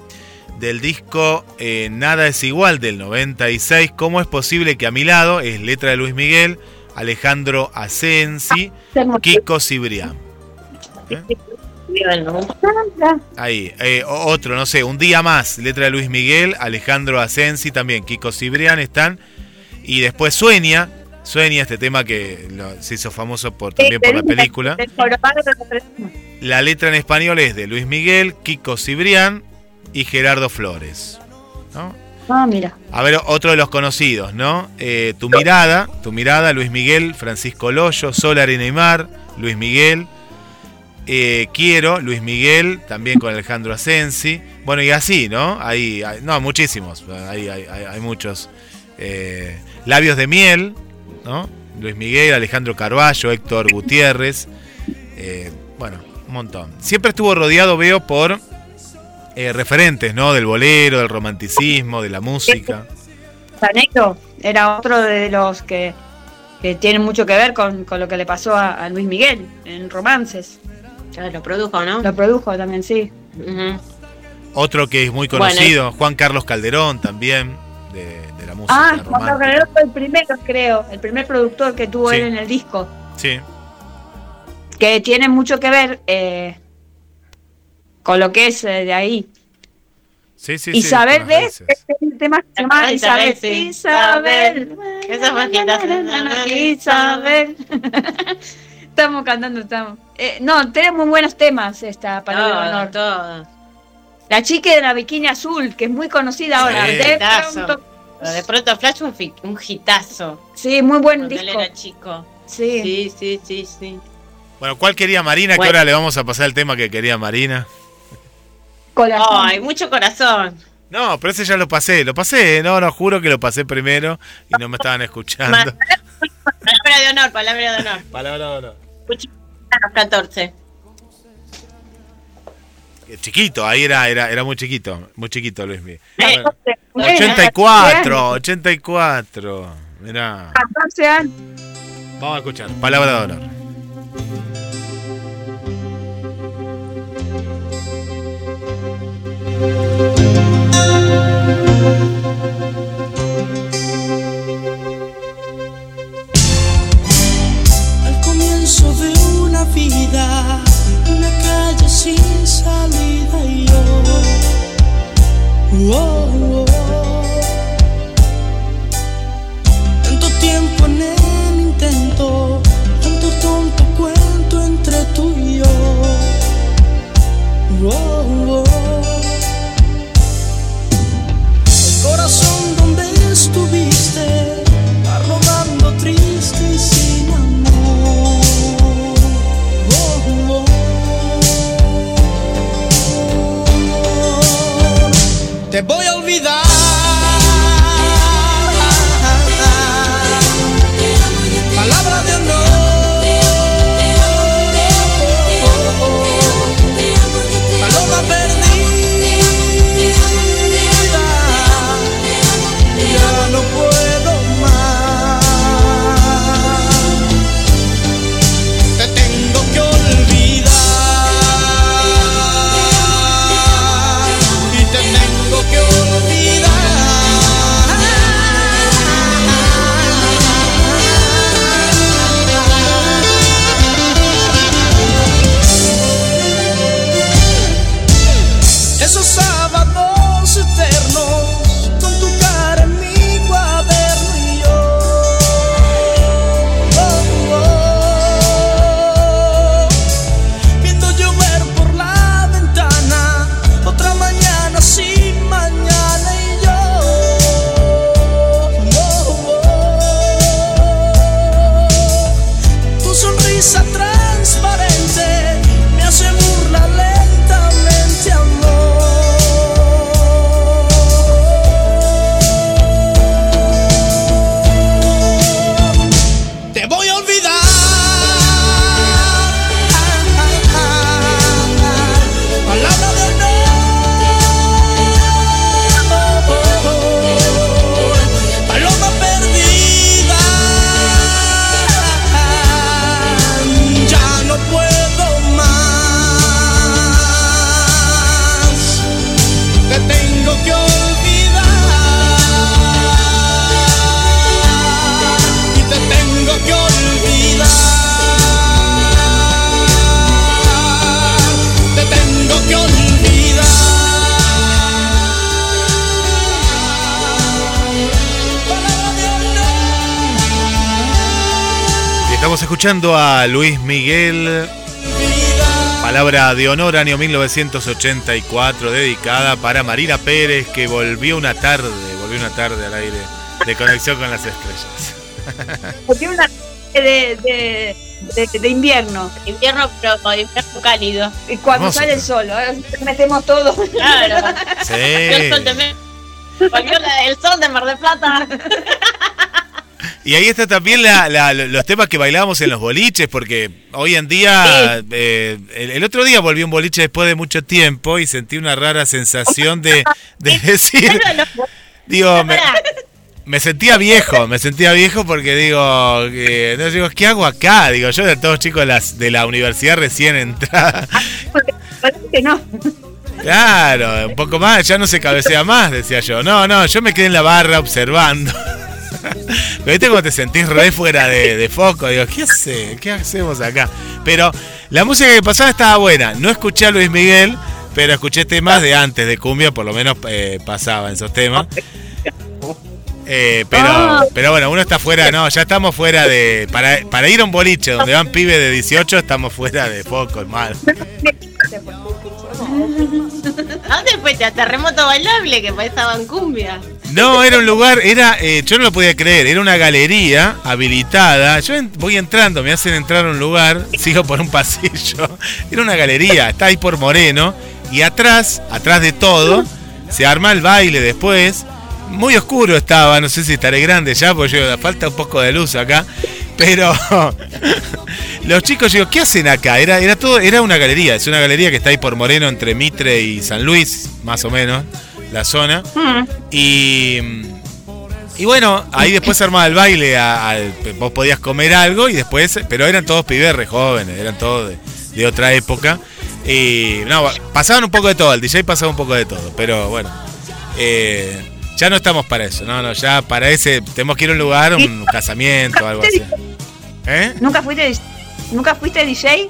del disco eh, Nada es igual del 96, ¿Cómo es posible que a mi lado? Es letra de Luis Miguel, Alejandro Asensi, Kiko Cibrián. Ahí, eh, otro, no sé, un día más, letra de Luis Miguel, Alejandro Asensi también, Kiko Cibrián están. Y después Sueña, Sueña, este tema que lo- se hizo famoso por, también por la película. La letra en español es de Luis Miguel, Kiko Cibrián y Gerardo Flores. ¿no? Ah, mira. A ver, otro de los conocidos, ¿no? Eh, tu mirada, tu mirada, Luis Miguel, Francisco Loyo, Sol, Arena y Mar, Luis Miguel. Eh, Quiero, Luis Miguel, también con Alejandro Asensi. Bueno, y así, ¿no? Hay, no, muchísimos, hay, hay- hay- muchos. Eh, Labios de miel, ¿no? Luis Miguel, Alejandro Carballo, Héctor Gutiérrez. Eh, bueno, un montón. Siempre estuvo rodeado, veo, por eh, referentes, ¿no? Del bolero, del romanticismo, de la música. Sanero era otro de los que, que tienen mucho que ver con, con lo que le pasó a Luis Miguel en romances. Lo produjo, ¿no? Lo produjo también, sí. Otro que es muy Bueno, conocido, Juan Carlos Calderón también, de, de la música Ah, Juan Carlos. Calderón fue el primero, creo, el primer productor que tuvo Sí. él en el disco. Sí, Que tiene mucho que ver eh, con lo que es eh, de ahí. sí, sí. sí, Isabel ves, raíces. este es el tema que se llama Isabel. Isabel, sí. Isabel. Esa fue [laughs] agitación. Isabel. [laughs] estamos cantando, estamos. Eh, no, tiene muy buenos temas esta palabra de Todo, honor. todo. La chica de la bikini azul, que es muy conocida ahora. Sí. De pronto- de pronto Flash un, un hitazo. sí, muy buen Cuando él disco. era chico. Sí. Sí, sí, sí, sí. Bueno, ¿cuál quería Marina? Que Bueno. ahora le vamos a pasar el tema que quería Marina. Corazón. Ay, mucho corazón. No, pero ese ya lo pasé, lo pasé, no, no, juro que lo pasé primero y no me estaban escuchando. Palabra de honor, palabra de honor. [laughs] Palabra o no. A los 14. Eh, Chiquito, ahí era, era, era muy chiquito, muy chiquito Luis Miguel. Eh, Bueno, 84, 84. Mirá, 14 años. vamos a escuchar. Palabra de honor. Al sin salida y yo. oh, oh. Tanto tiempo en el intento, Te voy a olvidar. Olvidar. Esos escuchando a Luis Miguel, palabra de honor, año 1984, dedicada para Marina Pérez, que volvió una tarde, volvió una tarde al aire de conexión con las estrellas. [laughs] Porque una de, de, de, de invierno. Invierno, pero invierno cálido. Y cuando Hermoso. sale el sol, ahora metemos todo. Claro. Sí. Volvió el sol de volvió el sol de Mar del Plata. [laughs] Y ahí está también la- la- los temas que bailábamos en los boliches, porque hoy en día, eh, el, el otro día volví a un boliche después de mucho tiempo y sentí una rara sensación de, de [laughs] decir, digo, me, me sentía viejo, me sentía viejo porque digo, que, no, digo, ¿qué hago acá? Digo, yo de todos chicos de las, de la universidad recién entrada. Parece que no. Claro, un poco más, ya no se cabecea más, decía yo. No, no, yo me quedé en la barra observando. Viste cuando te sentís re fuera de, de foco, digo, ¿qué hace? ¿Qué hacemos acá? Pero la música que pasaba estaba buena. No escuché a Luis Miguel, pero escuché temas de antes de cumbia, por lo menos eh, pasaba en esos temas. Eh, pero, Ah. pero bueno, uno está fuera, no, ya estamos fuera de. Para, para ir a un boliche donde van pibes de 18, estamos fuera de foco, es mal. ¿A dónde fuiste? A terremoto bailable que estaba en cumbia. No, era un lugar, era, eh, yo no lo podía creer, era una galería habilitada. Yo voy entrando, me hacen entrar a un lugar, [laughs] sigo por un pasillo. Era una galería, está ahí por Moreno. Y atrás, atrás de todo, se arma el baile después. Muy oscuro estaba, no sé si estaré grande ya, porque yo, falta un poco de luz acá. Pero [laughs] los chicos, yo digo, ¿qué hacen acá? Era, era todo, era una galería, es una galería que está ahí por Moreno entre Mitre y San Luis, más o menos, la zona. Mm. Y, y bueno, ahí después se armaba el baile, a- al- vos podías comer algo y después, pero eran todos pibes re jóvenes, eran todos de, de otra época. Y no, pasaban un poco de todo, el DJ pasaba un poco de todo, pero bueno, eh, ya no estamos para eso, no, no, ya para ese, tenemos que ir a un lugar, un casamiento, algo así. ¿Eh? ¿Nunca fuiste, ¿Nunca fuiste DJ?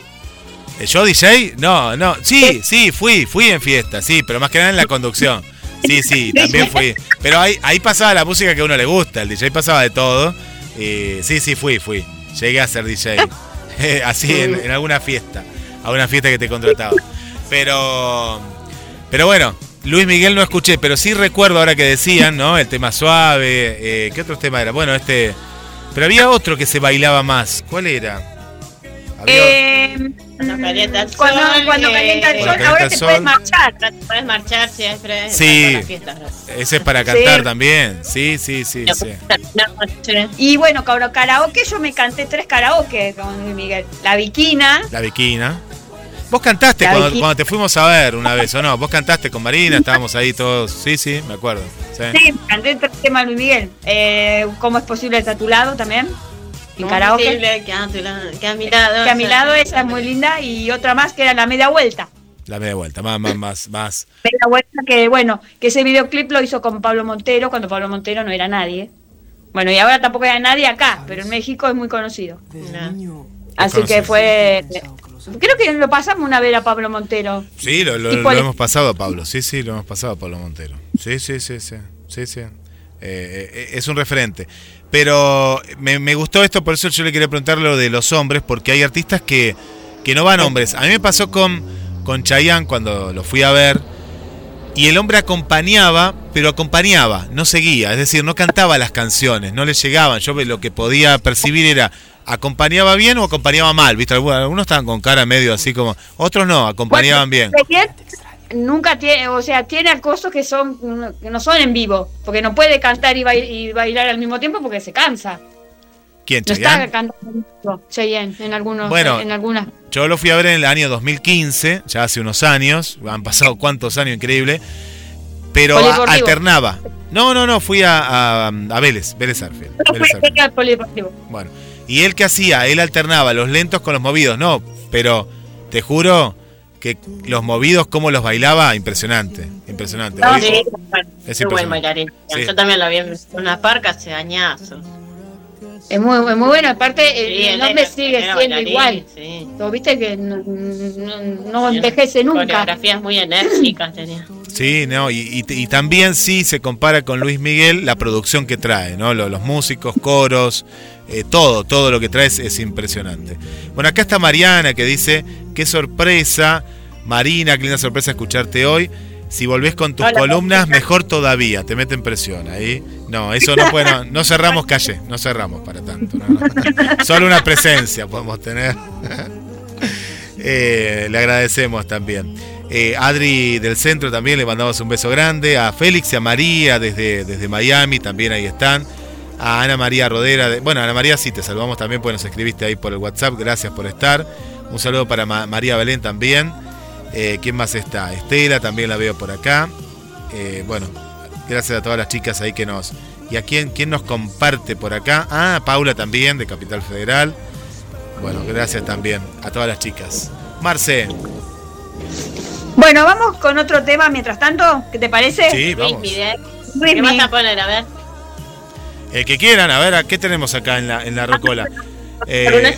¿Eh, ¿Yo DJ? No, no. Sí, sí, fui, fui en fiesta, sí, pero más que nada en la conducción. Sí, sí, también fui. Pero ahí, ahí pasaba la música que a uno le gusta, el DJ pasaba de todo. Y sí, sí, fui, fui. Llegué a ser DJ. [laughs] Así en, alguna fiesta, a una fiesta que te contrataba. Pero, pero bueno, Luis Miguel no escuché, pero sí recuerdo ahora que decían, ¿no? El tema suave. eh, ¿Qué otro tema era? Bueno, este... Pero había otro que se bailaba más. ¿Cuál era? Eh, Cuando calienta el sol, cuando eh, calienta el sol, Cuando ahora te el puedes marchar. Te puedes marchar siempre. Sí. Ese es para cantar Sí. también. Sí, sí, sí, sí. Y bueno, cabro, karaoke, yo me canté tres karaoke con Luis Miguel. La Viquina, La Viquina. Vos cantaste cuando, te fuimos a ver una vez, ¿o no? Vos cantaste con Marina, estábamos ahí todos. Sí, sí, me acuerdo. Sí. canté tres temas de Luis Miguel. Eh, ¿Cómo es posible estar a tu lado también? Karaoke. Posible Que a, tu lado- que a mi lado. Que a mi lado esa es muy linda y otra más que era la media vuelta. La media vuelta, más, más, más, más. Media vuelta que bueno, que ese videoclip lo hizo con Pablo Montero cuando Pablo Montero no era nadie. Bueno, y ahora tampoco era nadie acá, pero en México es muy conocido. No. Así que fue creo que lo pasamos una vez a Pablo Montero. Sí, lo, hemos pasado a Pablo. Sí, sí, lo hemos pasado a Pablo Montero. Sí, sí, sí, sí. Sí, sí. Eh, eh, es un referente. Pero me, me gustó esto, por eso yo le quería preguntar lo de los hombres, porque hay artistas que, que no van hombres. A mí me pasó con, con Chayanne cuando lo fui a ver. Y el hombre acompañaba, pero acompañaba, no seguía, es decir, no cantaba las canciones, no le llegaban. Yo lo que podía percibir era, acompañaba bien o acompañaba mal, ¿viste? Algunos, algunos estaban con cara medio así como, otros no, acompañaban bien. Nunca tiene, o sea, tiene acosos que son que no son en vivo, porque no puede cantar y, bail- y bailar al mismo tiempo porque se cansa. ¿Quién, No está cantando Cheyenne en algunos Bueno. en algunas Yo lo fui a ver en el año 2015, ya hace unos años, han pasado cuántos años, increíble, pero a- alternaba. No, no, no, fui a, a, a Vélez, Vélez Arfield. Bueno, y él qué hacía, él alternaba los lentos con los movidos, no, pero te juro que los movidos, cómo los bailaba, impresionante, impresionante. No, Hoy- sí. Es qué buen bailarín. Sí. Yo también lo vi en una parca hace añazo. Es muy, es muy bueno, aparte el, Sí, el nombre era- sigue era siendo bailarín, igual. Sí. Lo viste que no, no- no envejece nunca. Coreografías muy enérgicas tenía. Sí, no, y, y- y también sí se compara con Luis Miguel la producción que trae, ¿no? Lo- Los, músicos, coros, eh, todo, todo lo que trae es, es impresionante. Bueno, acá está Mariana que dice, qué sorpresa, Marina, qué linda sorpresa escucharte hoy. Si volvés con tus Hola, columnas, mejor todavía, te meten presión ahí. No, eso no puede, no, no cerramos calle, no cerramos para tanto. no, no. Solo una presencia podemos tener. [laughs] Eh, le agradecemos también. Eh, Adri del centro también le mandamos un beso grande. A Félix y a María desde, desde Miami también ahí están. A Ana María Rodera. de- bueno, Ana María sí te saludamos también porque nos escribiste ahí por el WhatsApp. Gracias por estar. Un saludo para Ma- María Belén también. Eh, ¿Quién más está? Estela también la veo por acá. Eh, bueno, gracias a todas las chicas ahí que nos. ¿Y a quién, quién nos comparte por acá? Ah, Paula también de Capital Federal. Bueno, gracias también a todas las chicas. Marce, Bueno, vamos con otro tema mientras tanto, ¿qué te parece? Sí, vamos. ¿Qué vas a poner? A ver. El que quieran, a ver, ¿a ¿qué tenemos acá en la, en la rocola? Eh.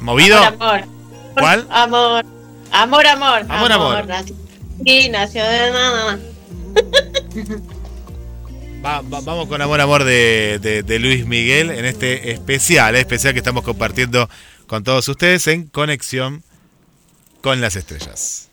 ¿Movido? Amor, amor. ¿Cuál? Amor. Amor, amor. Amor, amor. nació- Sí, nació de nada. [laughs] Va- va- vamos con Amor Amor de, de- de Luis Miguel en este especial, eh, especial que estamos compartiendo con todos ustedes en conexión con las estrellas.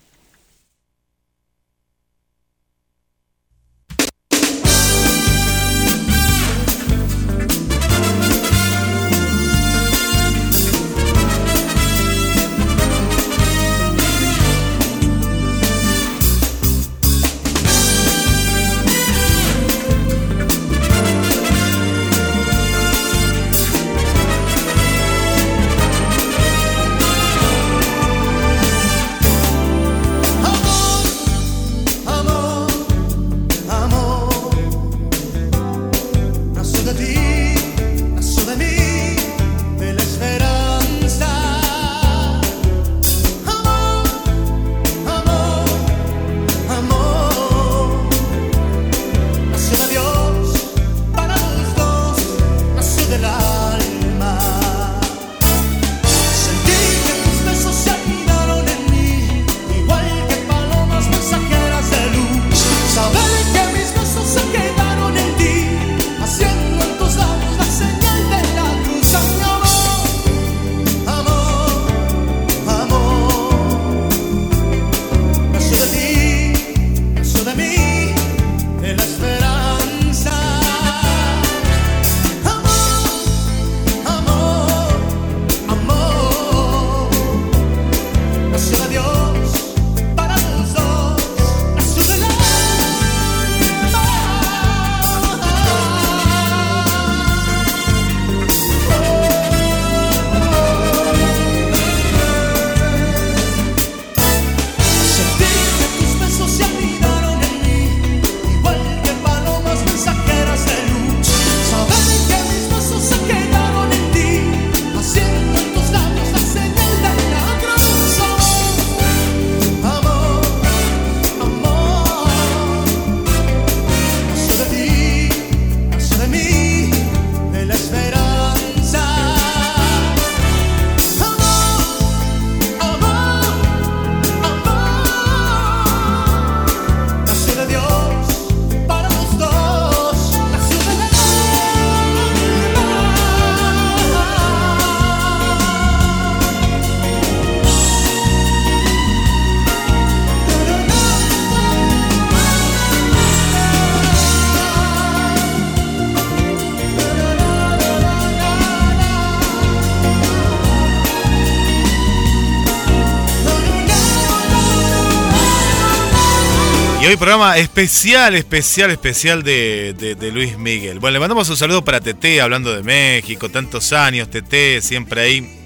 Hoy programa especial, especial, especial de, Luis Miguel. Bueno, le mandamos un saludo para Tete, hablando de México, tantos años, Tete, siempre ahí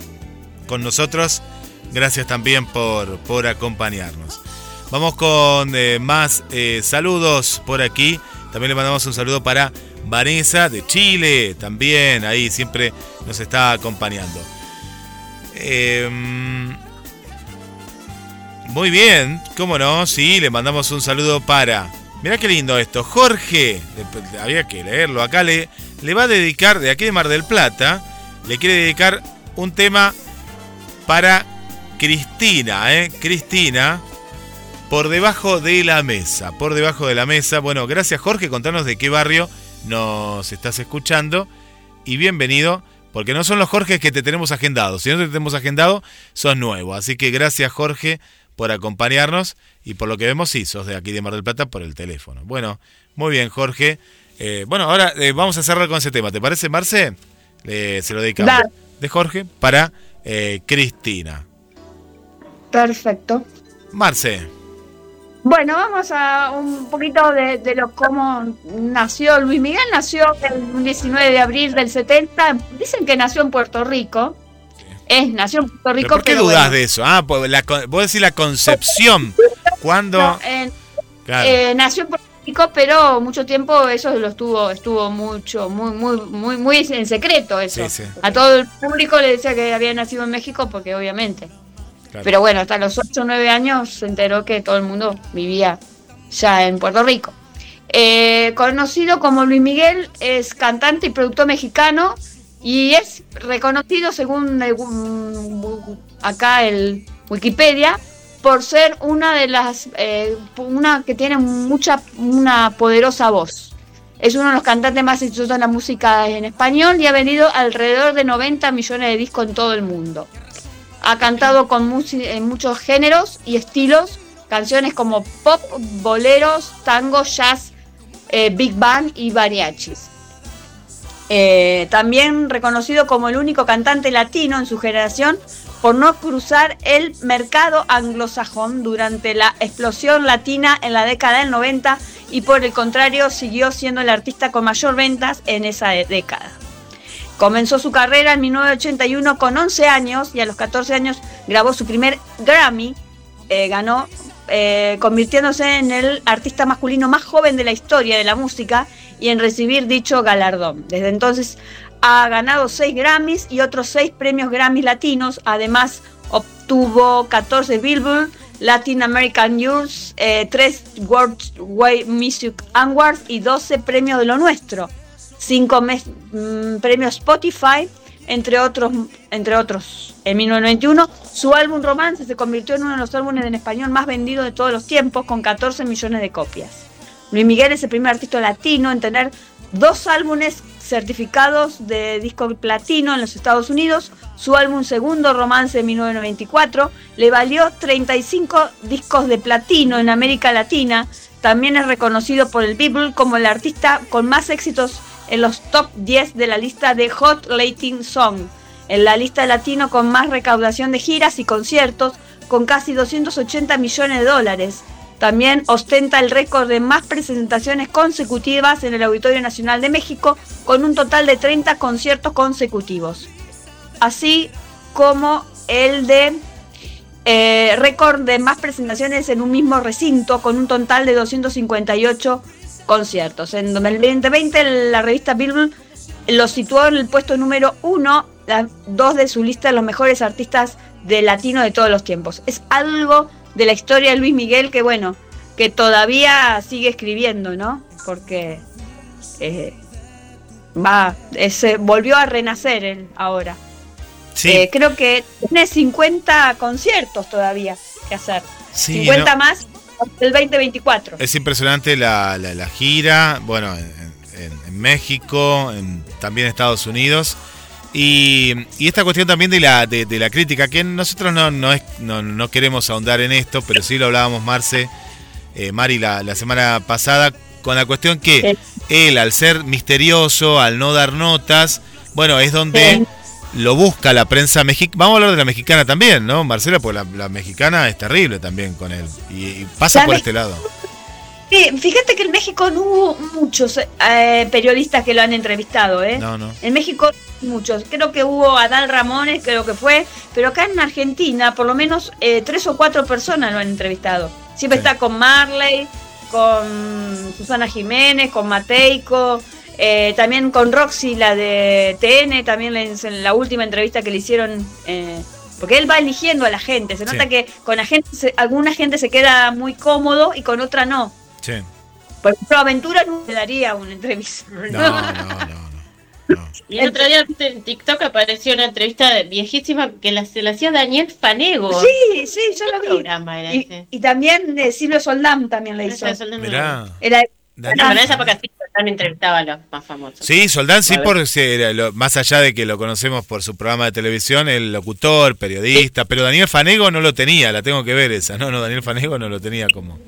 con nosotros. Gracias también por, por acompañarnos. Vamos con eh, más eh, saludos por aquí. También le mandamos un saludo para Vanessa de Chile, también ahí siempre nos está acompañando. Em, muy bien, cómo no, sí, le mandamos un saludo para. Mirá qué lindo esto. Jorge, había que leerlo acá, le, le va a dedicar, de aquí de Mar del Plata, le quiere dedicar un tema para Cristina, ¿eh? Cristina, por debajo de la mesa, por debajo de la mesa. Bueno, gracias Jorge, contanos de qué barrio nos estás escuchando y bienvenido, porque no son los Jorge que te tenemos agendados, si no te tenemos agendado, sos nuevo. Así que gracias Jorge por acompañarnos y por lo que vemos, sí, sos de aquí de Mar del Plata por el teléfono. Bueno, muy bien Jorge. Eh, bueno, ahora eh, vamos a cerrar con ese tema, ¿te parece Marce? Le- se lo dedicamos Dale. de Jorge para eh, Cristina. Perfecto. Marce. Bueno, vamos a un poquito de, de lo cómo nació Luis Miguel. Nació el 19 de abril del 70. Dicen que nació en Puerto Rico. Es, nació en Puerto ¿Pero Rico. ¿Por qué pero bueno. de eso? Ah, pues la, vos decís la concepción. ¿Cuándo? [laughs] No, en- Claro. eh, nació en Puerto Rico, pero mucho tiempo eso lo estuvo, estuvo mucho, muy, muy, muy, muy en secreto eso. Sí, sí. A todo el público le decía que había nacido en México porque obviamente. Claro. Pero bueno, hasta los 8 o 9 años se enteró que todo el mundo vivía ya en Puerto Rico. Eh, conocido como Luis Miguel, es cantante y productor mexicano y es reconocido según el- acá el Wikipedia por ser una de las eh, una que tiene mucha una poderosa voz. Es uno de los cantantes más exitosos de la música en español y ha vendido alrededor de 90 millones de discos en todo el mundo. Ha cantado con en muchos géneros y estilos, canciones como pop, boleros, tango, jazz, eh, big band y mariachis. Eh, también reconocido como el único cantante latino en su generación por no cruzar el mercado anglosajón durante la explosión latina en la década del 90 y por el contrario siguió siendo el artista con mayor ventas en esa década. Comenzó su carrera en 1981 con 11 años y a los 14 años grabó su primer Grammy, eh, ganó eh, convirtiéndose en el artista masculino más joven de la historia de la música y en recibir dicho galardón. Desde entonces ha ganado 6 Grammys y otros 6 premios Grammy latinos. Además obtuvo 14 Billboard Latin American News, 3 World Wide Music Awards y 12 premios de lo nuestro. 5 premios Spotify, entre otros, entre otros. En 1991, su álbum Romance se convirtió en uno de los álbumes en español más vendidos de todos los tiempos, con 14 millones de copias. Luis Miguel es el primer artista latino en tener dos álbumes certificados de disco platino en los Estados Unidos. Su álbum segundo, Romance de 1994, le valió 35 discos de platino en América Latina. También es reconocido por el People como el artista con más éxitos en los top 10 de la lista de Hot Latin Song, en la lista latino con más recaudación de giras y conciertos, con casi 280 millones de dólares. También ostenta el récord de más presentaciones consecutivas en el Auditorio Nacional de México, con un total de 30 conciertos consecutivos. Así como el de eh, récord de más presentaciones en un mismo recinto, con un total de 258 conciertos. En 2020 la revista Billboard lo situó en el puesto número uno, dos de su lista de los mejores artistas de latino de todos los tiempos. Es algo de la historia de Luis Miguel que bueno, que todavía sigue escribiendo, ¿no? Porque eh, va, se volvió a renacer él ahora. Sí, Eh, creo que tiene 50 conciertos todavía que hacer. sí, 50 no, más del 2024. es impresionante la, la- la gira, bueno, en, en- en México, en- también en Estados Unidos. Y, y esta cuestión también de la, de, de la crítica, que nosotros no, no, es- no, no queremos ahondar en esto, pero sí lo hablábamos Marce, eh, Mari, la, la semana pasada, con la cuestión que él, al ser misterioso, al no dar notas, bueno, es donde Sí. lo busca la prensa mexicana. Vamos a hablar de la mexicana también, ¿no, Marcela? Porque la, la mexicana es terrible también con él. Y, y pasa por este lado. Sí, fíjate que en México no hubo muchos eh, periodistas que lo han entrevistado, ¿eh? No, no. En México muchos. Creo que hubo Adal Ramones, creo que fue, pero acá en Argentina por lo menos eh, tres o cuatro personas lo han entrevistado. Siempre Sí. está con Marley, con Susana Jiménez, con Mateico, eh, también con Roxy, la de TN, también en la última entrevista que le hicieron, eh, porque él va eligiendo a la gente. Se nota Sí. que con la gente, se- alguna gente se queda muy cómodo y con otra no. Sí. Por ejemplo, Aventura no le daría una entrevista. No, [laughs] no, no. no. no. Y el otro día en TikTok apareció una entrevista viejísima que la, se la hacía Daniel Fanego. Sí, sí, yo ¿Qué lo vi. programa era Y, ese? y también de Silvio Soldán también le hizo. Mirá. Era en esa época sí, Soldán entrevistaba a los más famosos. Sí, Soldán sí, por, sí, era lo- más allá de que lo conocemos por su programa de televisión, el locutor, periodista, pero Daniel Fanego no lo tenía, la tengo que ver esa, no, no, Daniel Fanego no lo tenía como...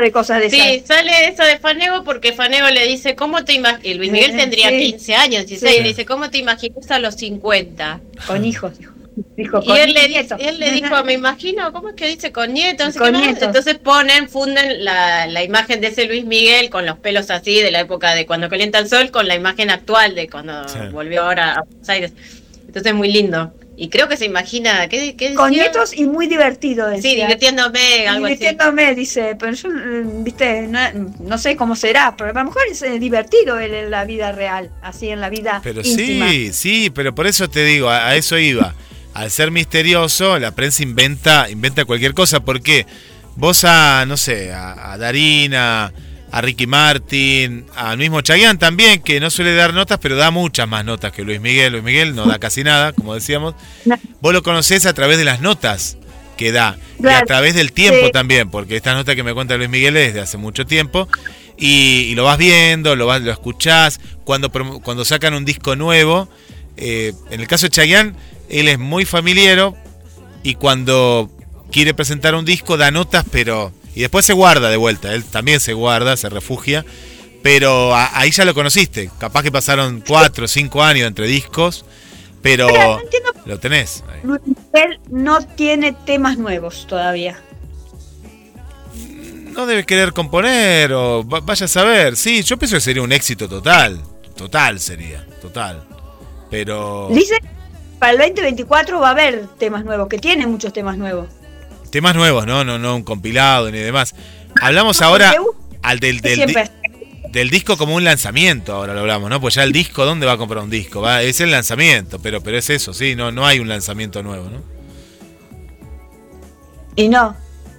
de cosas de Sí, esas. sale eso de Fanego porque Fanego le dice, ¿cómo te imaginas? Y Luis Miguel tendría sí. 15 años, 16, Sí. y le dice, ¿cómo te imaginas a los 50? Con hijos, dijo. Dijo, Y con él le, nietos. él le dijo, me imagino, ¿cómo es que dice? Con nietos. Con nietos. Entonces ponen, funden la, la imagen de ese Luis Miguel con los pelos así de la época de cuando calienta el sol con la imagen actual de cuando Sí. volvió ahora a Buenos Aires. Entonces muy lindo. Y creo que se imagina, ¿qué, qué Con nietos y muy divertido, decía. Sí, divirtiéndome, algo así. Divirtiéndome, dice, pero yo, mm, viste, no, no sé cómo será, pero a lo mejor es eh, divertido él en la vida real, así en la vida Pero íntima. sí, sí, pero por eso te digo, a, a eso iba. al ser misterioso, la prensa inventa, inventa cualquier cosa. Porque vos a, no sé, a, a Darina, a Ricky Martin, al mismo Chayanne también, que no suele dar notas, pero da muchas más notas que Luis Miguel. Luis Miguel no da casi nada, como decíamos. Vos lo conocés a través de las notas que da. Y a través del tiempo sí. también, porque esta nota que me cuenta Luis Miguel es de hace mucho tiempo. Y, y lo vas viendo, lo, vas, lo escuchás. Cuando, cuando sacan un disco nuevo, eh, en el caso de Chayanne, él es muy familiero y cuando quiere presentar un disco da notas, pero... Y después se guarda de vuelta, él también se guarda, se refugia. Pero a- ahí ya lo conociste. Capaz que pasaron cuatro o cinco años entre discos, pero Pero no entiendo lo tenés. Miguel no tiene temas nuevos todavía. No debe querer componer o va- vaya a saber. Sí, yo pienso que sería un éxito total. Total sería, total. Pero Dice que para el 2024 va a haber temas nuevos, que tiene muchos temas nuevos. Temas nuevos, ¿no? No, no un compilado ni demás. Hablamos ahora al del, del disco como un lanzamiento, ahora lo hablamos, ¿no? Pues ya el disco, ¿dónde va a comprar un disco? Va, es el lanzamiento, pero, pero es eso, sí, no, no hay un lanzamiento nuevo, ¿no? Y no.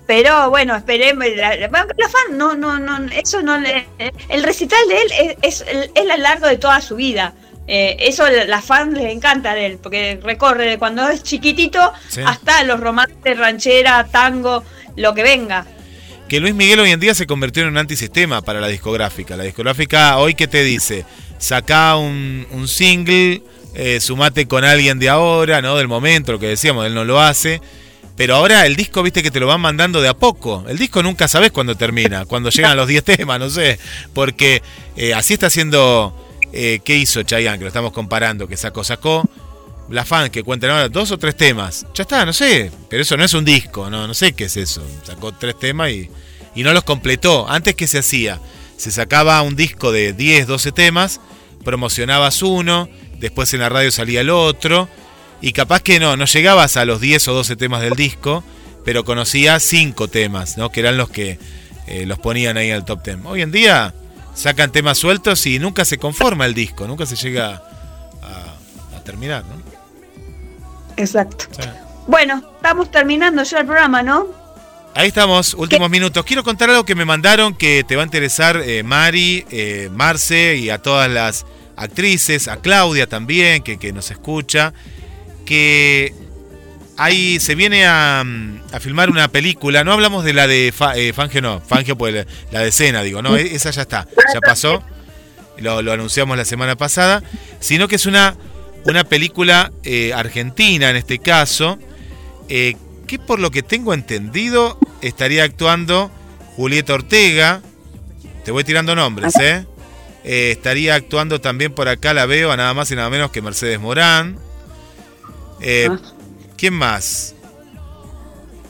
Pero bueno, esperemos. La, la- la fan, no, no, no. Eso no le. El recital de él es, es, es a lo largo de toda su vida. Eh, eso la- la fan les encanta de él, porque recorre de cuando es chiquitito Sí. hasta los romances, ranchera, tango, lo que venga. Que Luis Miguel hoy en día se convirtió en un antisistema para la discográfica. La discográfica hoy que te dice, saca un, un single, eh, sumate con alguien de ahora, ¿no? Del momento, lo que decíamos, él no lo hace. Pero ahora el disco, viste que te lo van mandando de a poco. El disco nunca sabes cuándo termina, cuando [laughs] llegan los 10 temas, no sé. Porque eh, así está haciendo, eh, ¿qué hizo Chayanne? Que lo estamos comparando, que sacó, sacó. La fan que cuentan ahora dos o tres temas. Ya está, no sé. Pero eso no es un disco, no, no sé qué es eso. Sacó tres temas y, y no los completó. Antes que se hacía, se sacaba un disco de 10, 12 temas, promocionabas uno, después en la radio salía el otro, y capaz que no, no llegabas a los 10 o 12 temas del disco, pero conocías 5 temas, ¿no? que eran los que eh, los ponían ahí al top 10. Hoy en día sacan temas sueltos y nunca se conforma el disco, nunca se llega a, a terminar. ¿no? Exacto. Bueno, estamos terminando ya el programa, ¿no? Ahí estamos, últimos minutos. Quiero contar algo que me mandaron que te va a interesar, eh, Mari, eh, Marce y a todas las actrices, a Claudia también, que, que nos escucha, que ahí se viene a, a filmar una película. No hablamos de la de Fa- eh, Fangio, no, Fangio, pues la, la de escena, digo, no, e- esa ya está, ya pasó, lo, lo anunciamos la semana pasada, sino que es una, una película eh, argentina en este caso, eh, que por lo que tengo entendido estaría actuando Julieta Ortega. Te voy tirando nombres, ¿eh? Estaría actuando también por acá, la veo, a nada más y nada menos que Mercedes Morán. Eh. ¿Quién más?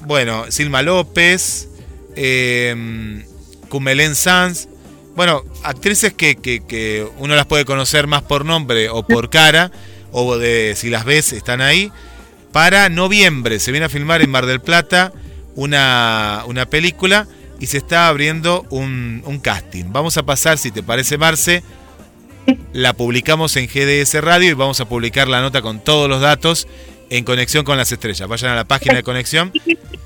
Bueno, Silma López, eh, Cumelén Sanz. Bueno, actrices que, que- que uno las puede conocer más por nombre o por cara, o de si las ves están ahí. Para noviembre se viene a filmar en Mar del Plata una, una película y se está abriendo un, un casting. Vamos a pasar, si te parece, Marce, la publicamos en GDS Radio y vamos a publicar la nota con todos los datos en conexión con las estrellas. Vayan a la página de conexión.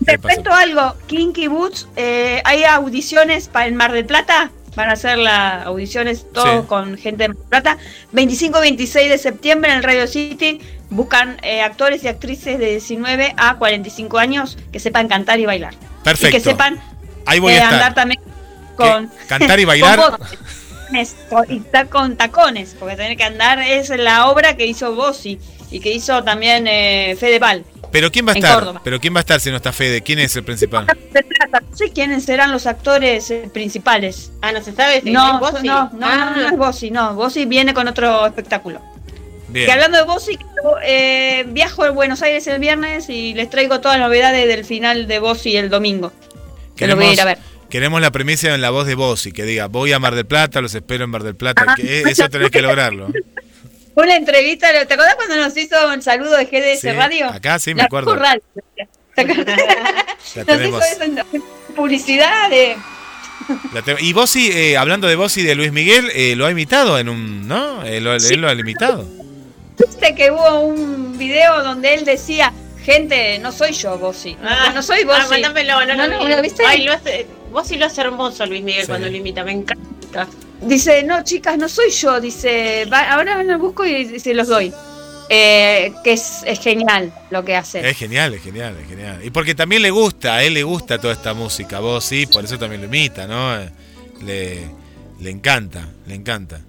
Te cuento algo, Kinky Boots, eh, hay audiciones para el Mar del Plata, van a hacer las audiciones todo Sí. con gente de Mar del Plata. 25-26 de septiembre en el Radio City buscan eh, actores y actrices de 19 a 45 años que sepan cantar y bailar. Perfecto. Y que sepan Ahí voy eh, a estar. andar también con... ¿Qué? ¿Cantar y [laughs] bailar? con y estar con tacones, porque tener que andar es la obra que hizo Bossi y que hizo también eh, Fedeval. Pero quién va a estar? Córdoba. Pero quién va a estar si no está Fede? ¿Quién es el principal? Se trata, No sé quiénes serán los actores eh, principales. Ah, no se sabe si No, no, no, no, Ah, no es Bossi, no. Bossi viene con otro espectáculo. Bien. Que hablando de Bossi, yo, eh, viajo a Buenos Aires el viernes y les traigo todas las novedades del final de Bossi el domingo. Que lo voy a ir a ver. queremos la primicia en la voz de Bossi, que diga, voy a Mar del Plata, los espero en Mar del Plata. que eso tenés que lograrlo. [laughs] Una entrevista, ¿te acordás cuando nos hizo un saludo de GDS Sí, Radio? acá sí me La acuerdo. Radio. ¿Te acordás? La Nos tenemos. hizo eso en publicidad de... La te- Y Bossi, eh, hablando de Bossi y de Luis Miguel, eh, lo ha imitado en un. ¿No? Eh, lo- él lo ha imitado. viste que hubo un video donde él decía, gente, no soy yo, vos sí. Ah, no soy vos ah, sí. mándamelo, no, No, lo no. ¿lo viste? Ay, lo hace, vos sí lo hace hermoso, Luis Miguel, Sí. cuando lo imita, me encanta. Dice, no, chicas, no soy yo. Dice, "Va- ahora lo busco y se los doy. Eh, que es, es genial lo que hace. Es genial, es genial, es genial. Y porque también le gusta, a él le gusta toda esta música, vos sí, por eso también lo imita, ¿no? Eh, Le, le encanta, le encanta.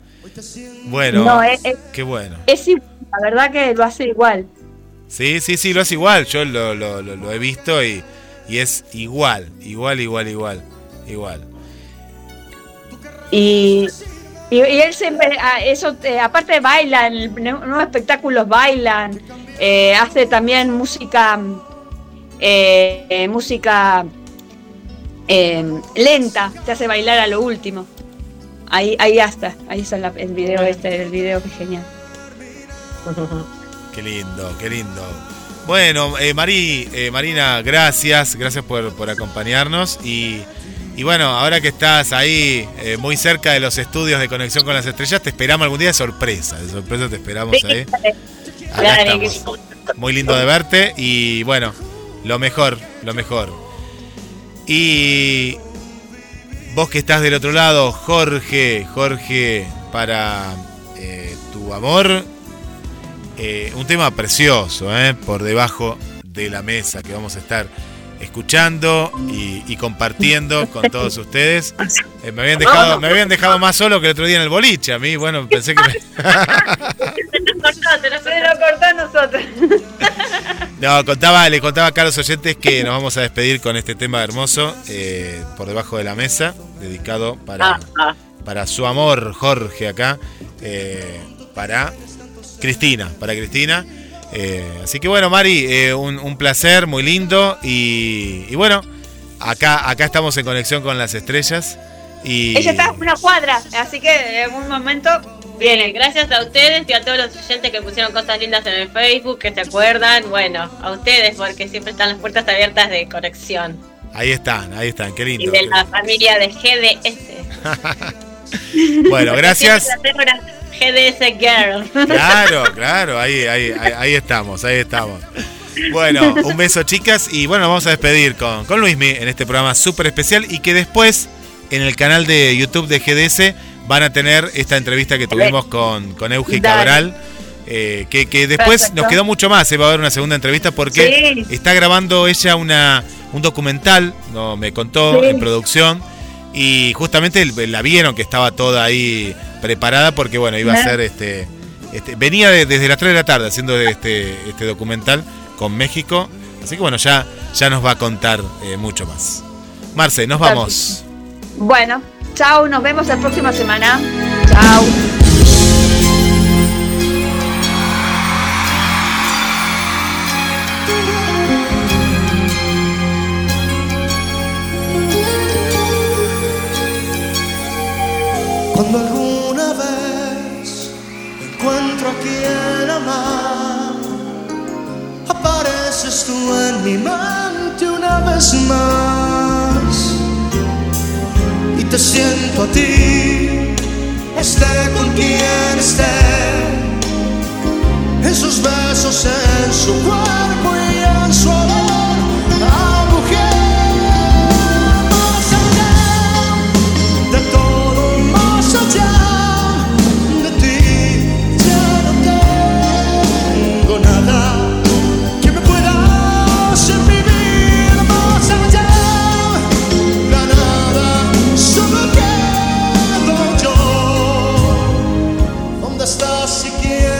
Bueno, No, es- qué bueno. Es igual, la verdad que lo hace igual. Sí, sí, sí, lo hace igual. Yo lo, lo, lo- lo he visto y, y es igual, igual, igual, igual, igual. Y, y, él siempre, ah, eso, eh, aparte bailan, nuevos espectáculos bailan, eh, hace también música, eh, eh, música lenta, te hace bailar a lo último. Ahí, ahí hasta, ahí está el video este, el video que genial. Qué lindo, qué lindo. Bueno, eh, Mari, eh, Marina, gracias, gracias por, por acompañarnos y, y bueno, ahora que estás ahí eh, muy cerca de los estudios de Conexión con las Estrellas, te esperamos algún día de sorpresa, de sorpresa te esperamos ahí. Acá Dale, estamos. Muy lindo de verte y bueno, lo mejor, lo mejor. Y vos que estás del otro lado, Jorge, Jorge, para eh, tu amor, eh, un tema precioso, eh, por debajo de la mesa que vamos a estar escuchando y, y compartiendo con todos [laughs] ustedes. Eh, me, habían dejado, me habían dejado más solo que el otro día en el boliche. A mí, bueno, pensé que me... Se lo cortó a nosotros. [laughs] No, contaba, le contaba a Carlos Oyentes que nos vamos a despedir con este tema hermoso, eh, por debajo de la mesa, dedicado para, Ah, ah. para su amor, Jorge, acá, eh, para Cristina, para Cristina. Eh, así que bueno, Mari, eh, un, un placer, muy lindo. Y, y bueno, acá, acá estamos en conexión con las estrellas. Y Ella está a una cuadra, así que en un momento viene. gracias a ustedes y a todos los oyentes que pusieron cosas lindas en el Facebook, que se acuerdan. Bueno, a ustedes, porque siempre están las puertas abiertas de conexión. ahí están, ahí están, qué Y lindo. de la familia de GDS. [laughs] Bueno, [laughs] gracias. GDS Girl. Claro, claro, ahí, ahí, ahí, ahí estamos, ahí estamos. Bueno, un beso chicas y bueno, vamos a despedir con, con Luismi en este programa súper especial y que después en el canal de YouTube de GDS van a tener esta entrevista que tuvimos con, con Euge. Cabral. eh, que, que después Perfecto. nos quedó mucho más, eh, va a haber una segunda entrevista porque Sí. está grabando ella una, un documental, no, me contó Sí. en producción, y justamente la vieron que estaba toda ahí preparada porque bueno, iba a ser este, este venía de- desde las 3 de la tarde haciendo este, este documental con México, así que bueno, ya, ya nos va a contar eh, mucho más. Marce, nos vamos. Bueno, chao, nos vemos la próxima semana. Chao. Cuando alguna vez encuentro a quien amar, apareces tú en mi mente una vez más. Y te siento a ti, esté con quien esté, en sus besos, en su cuerpo y en su olor. Estás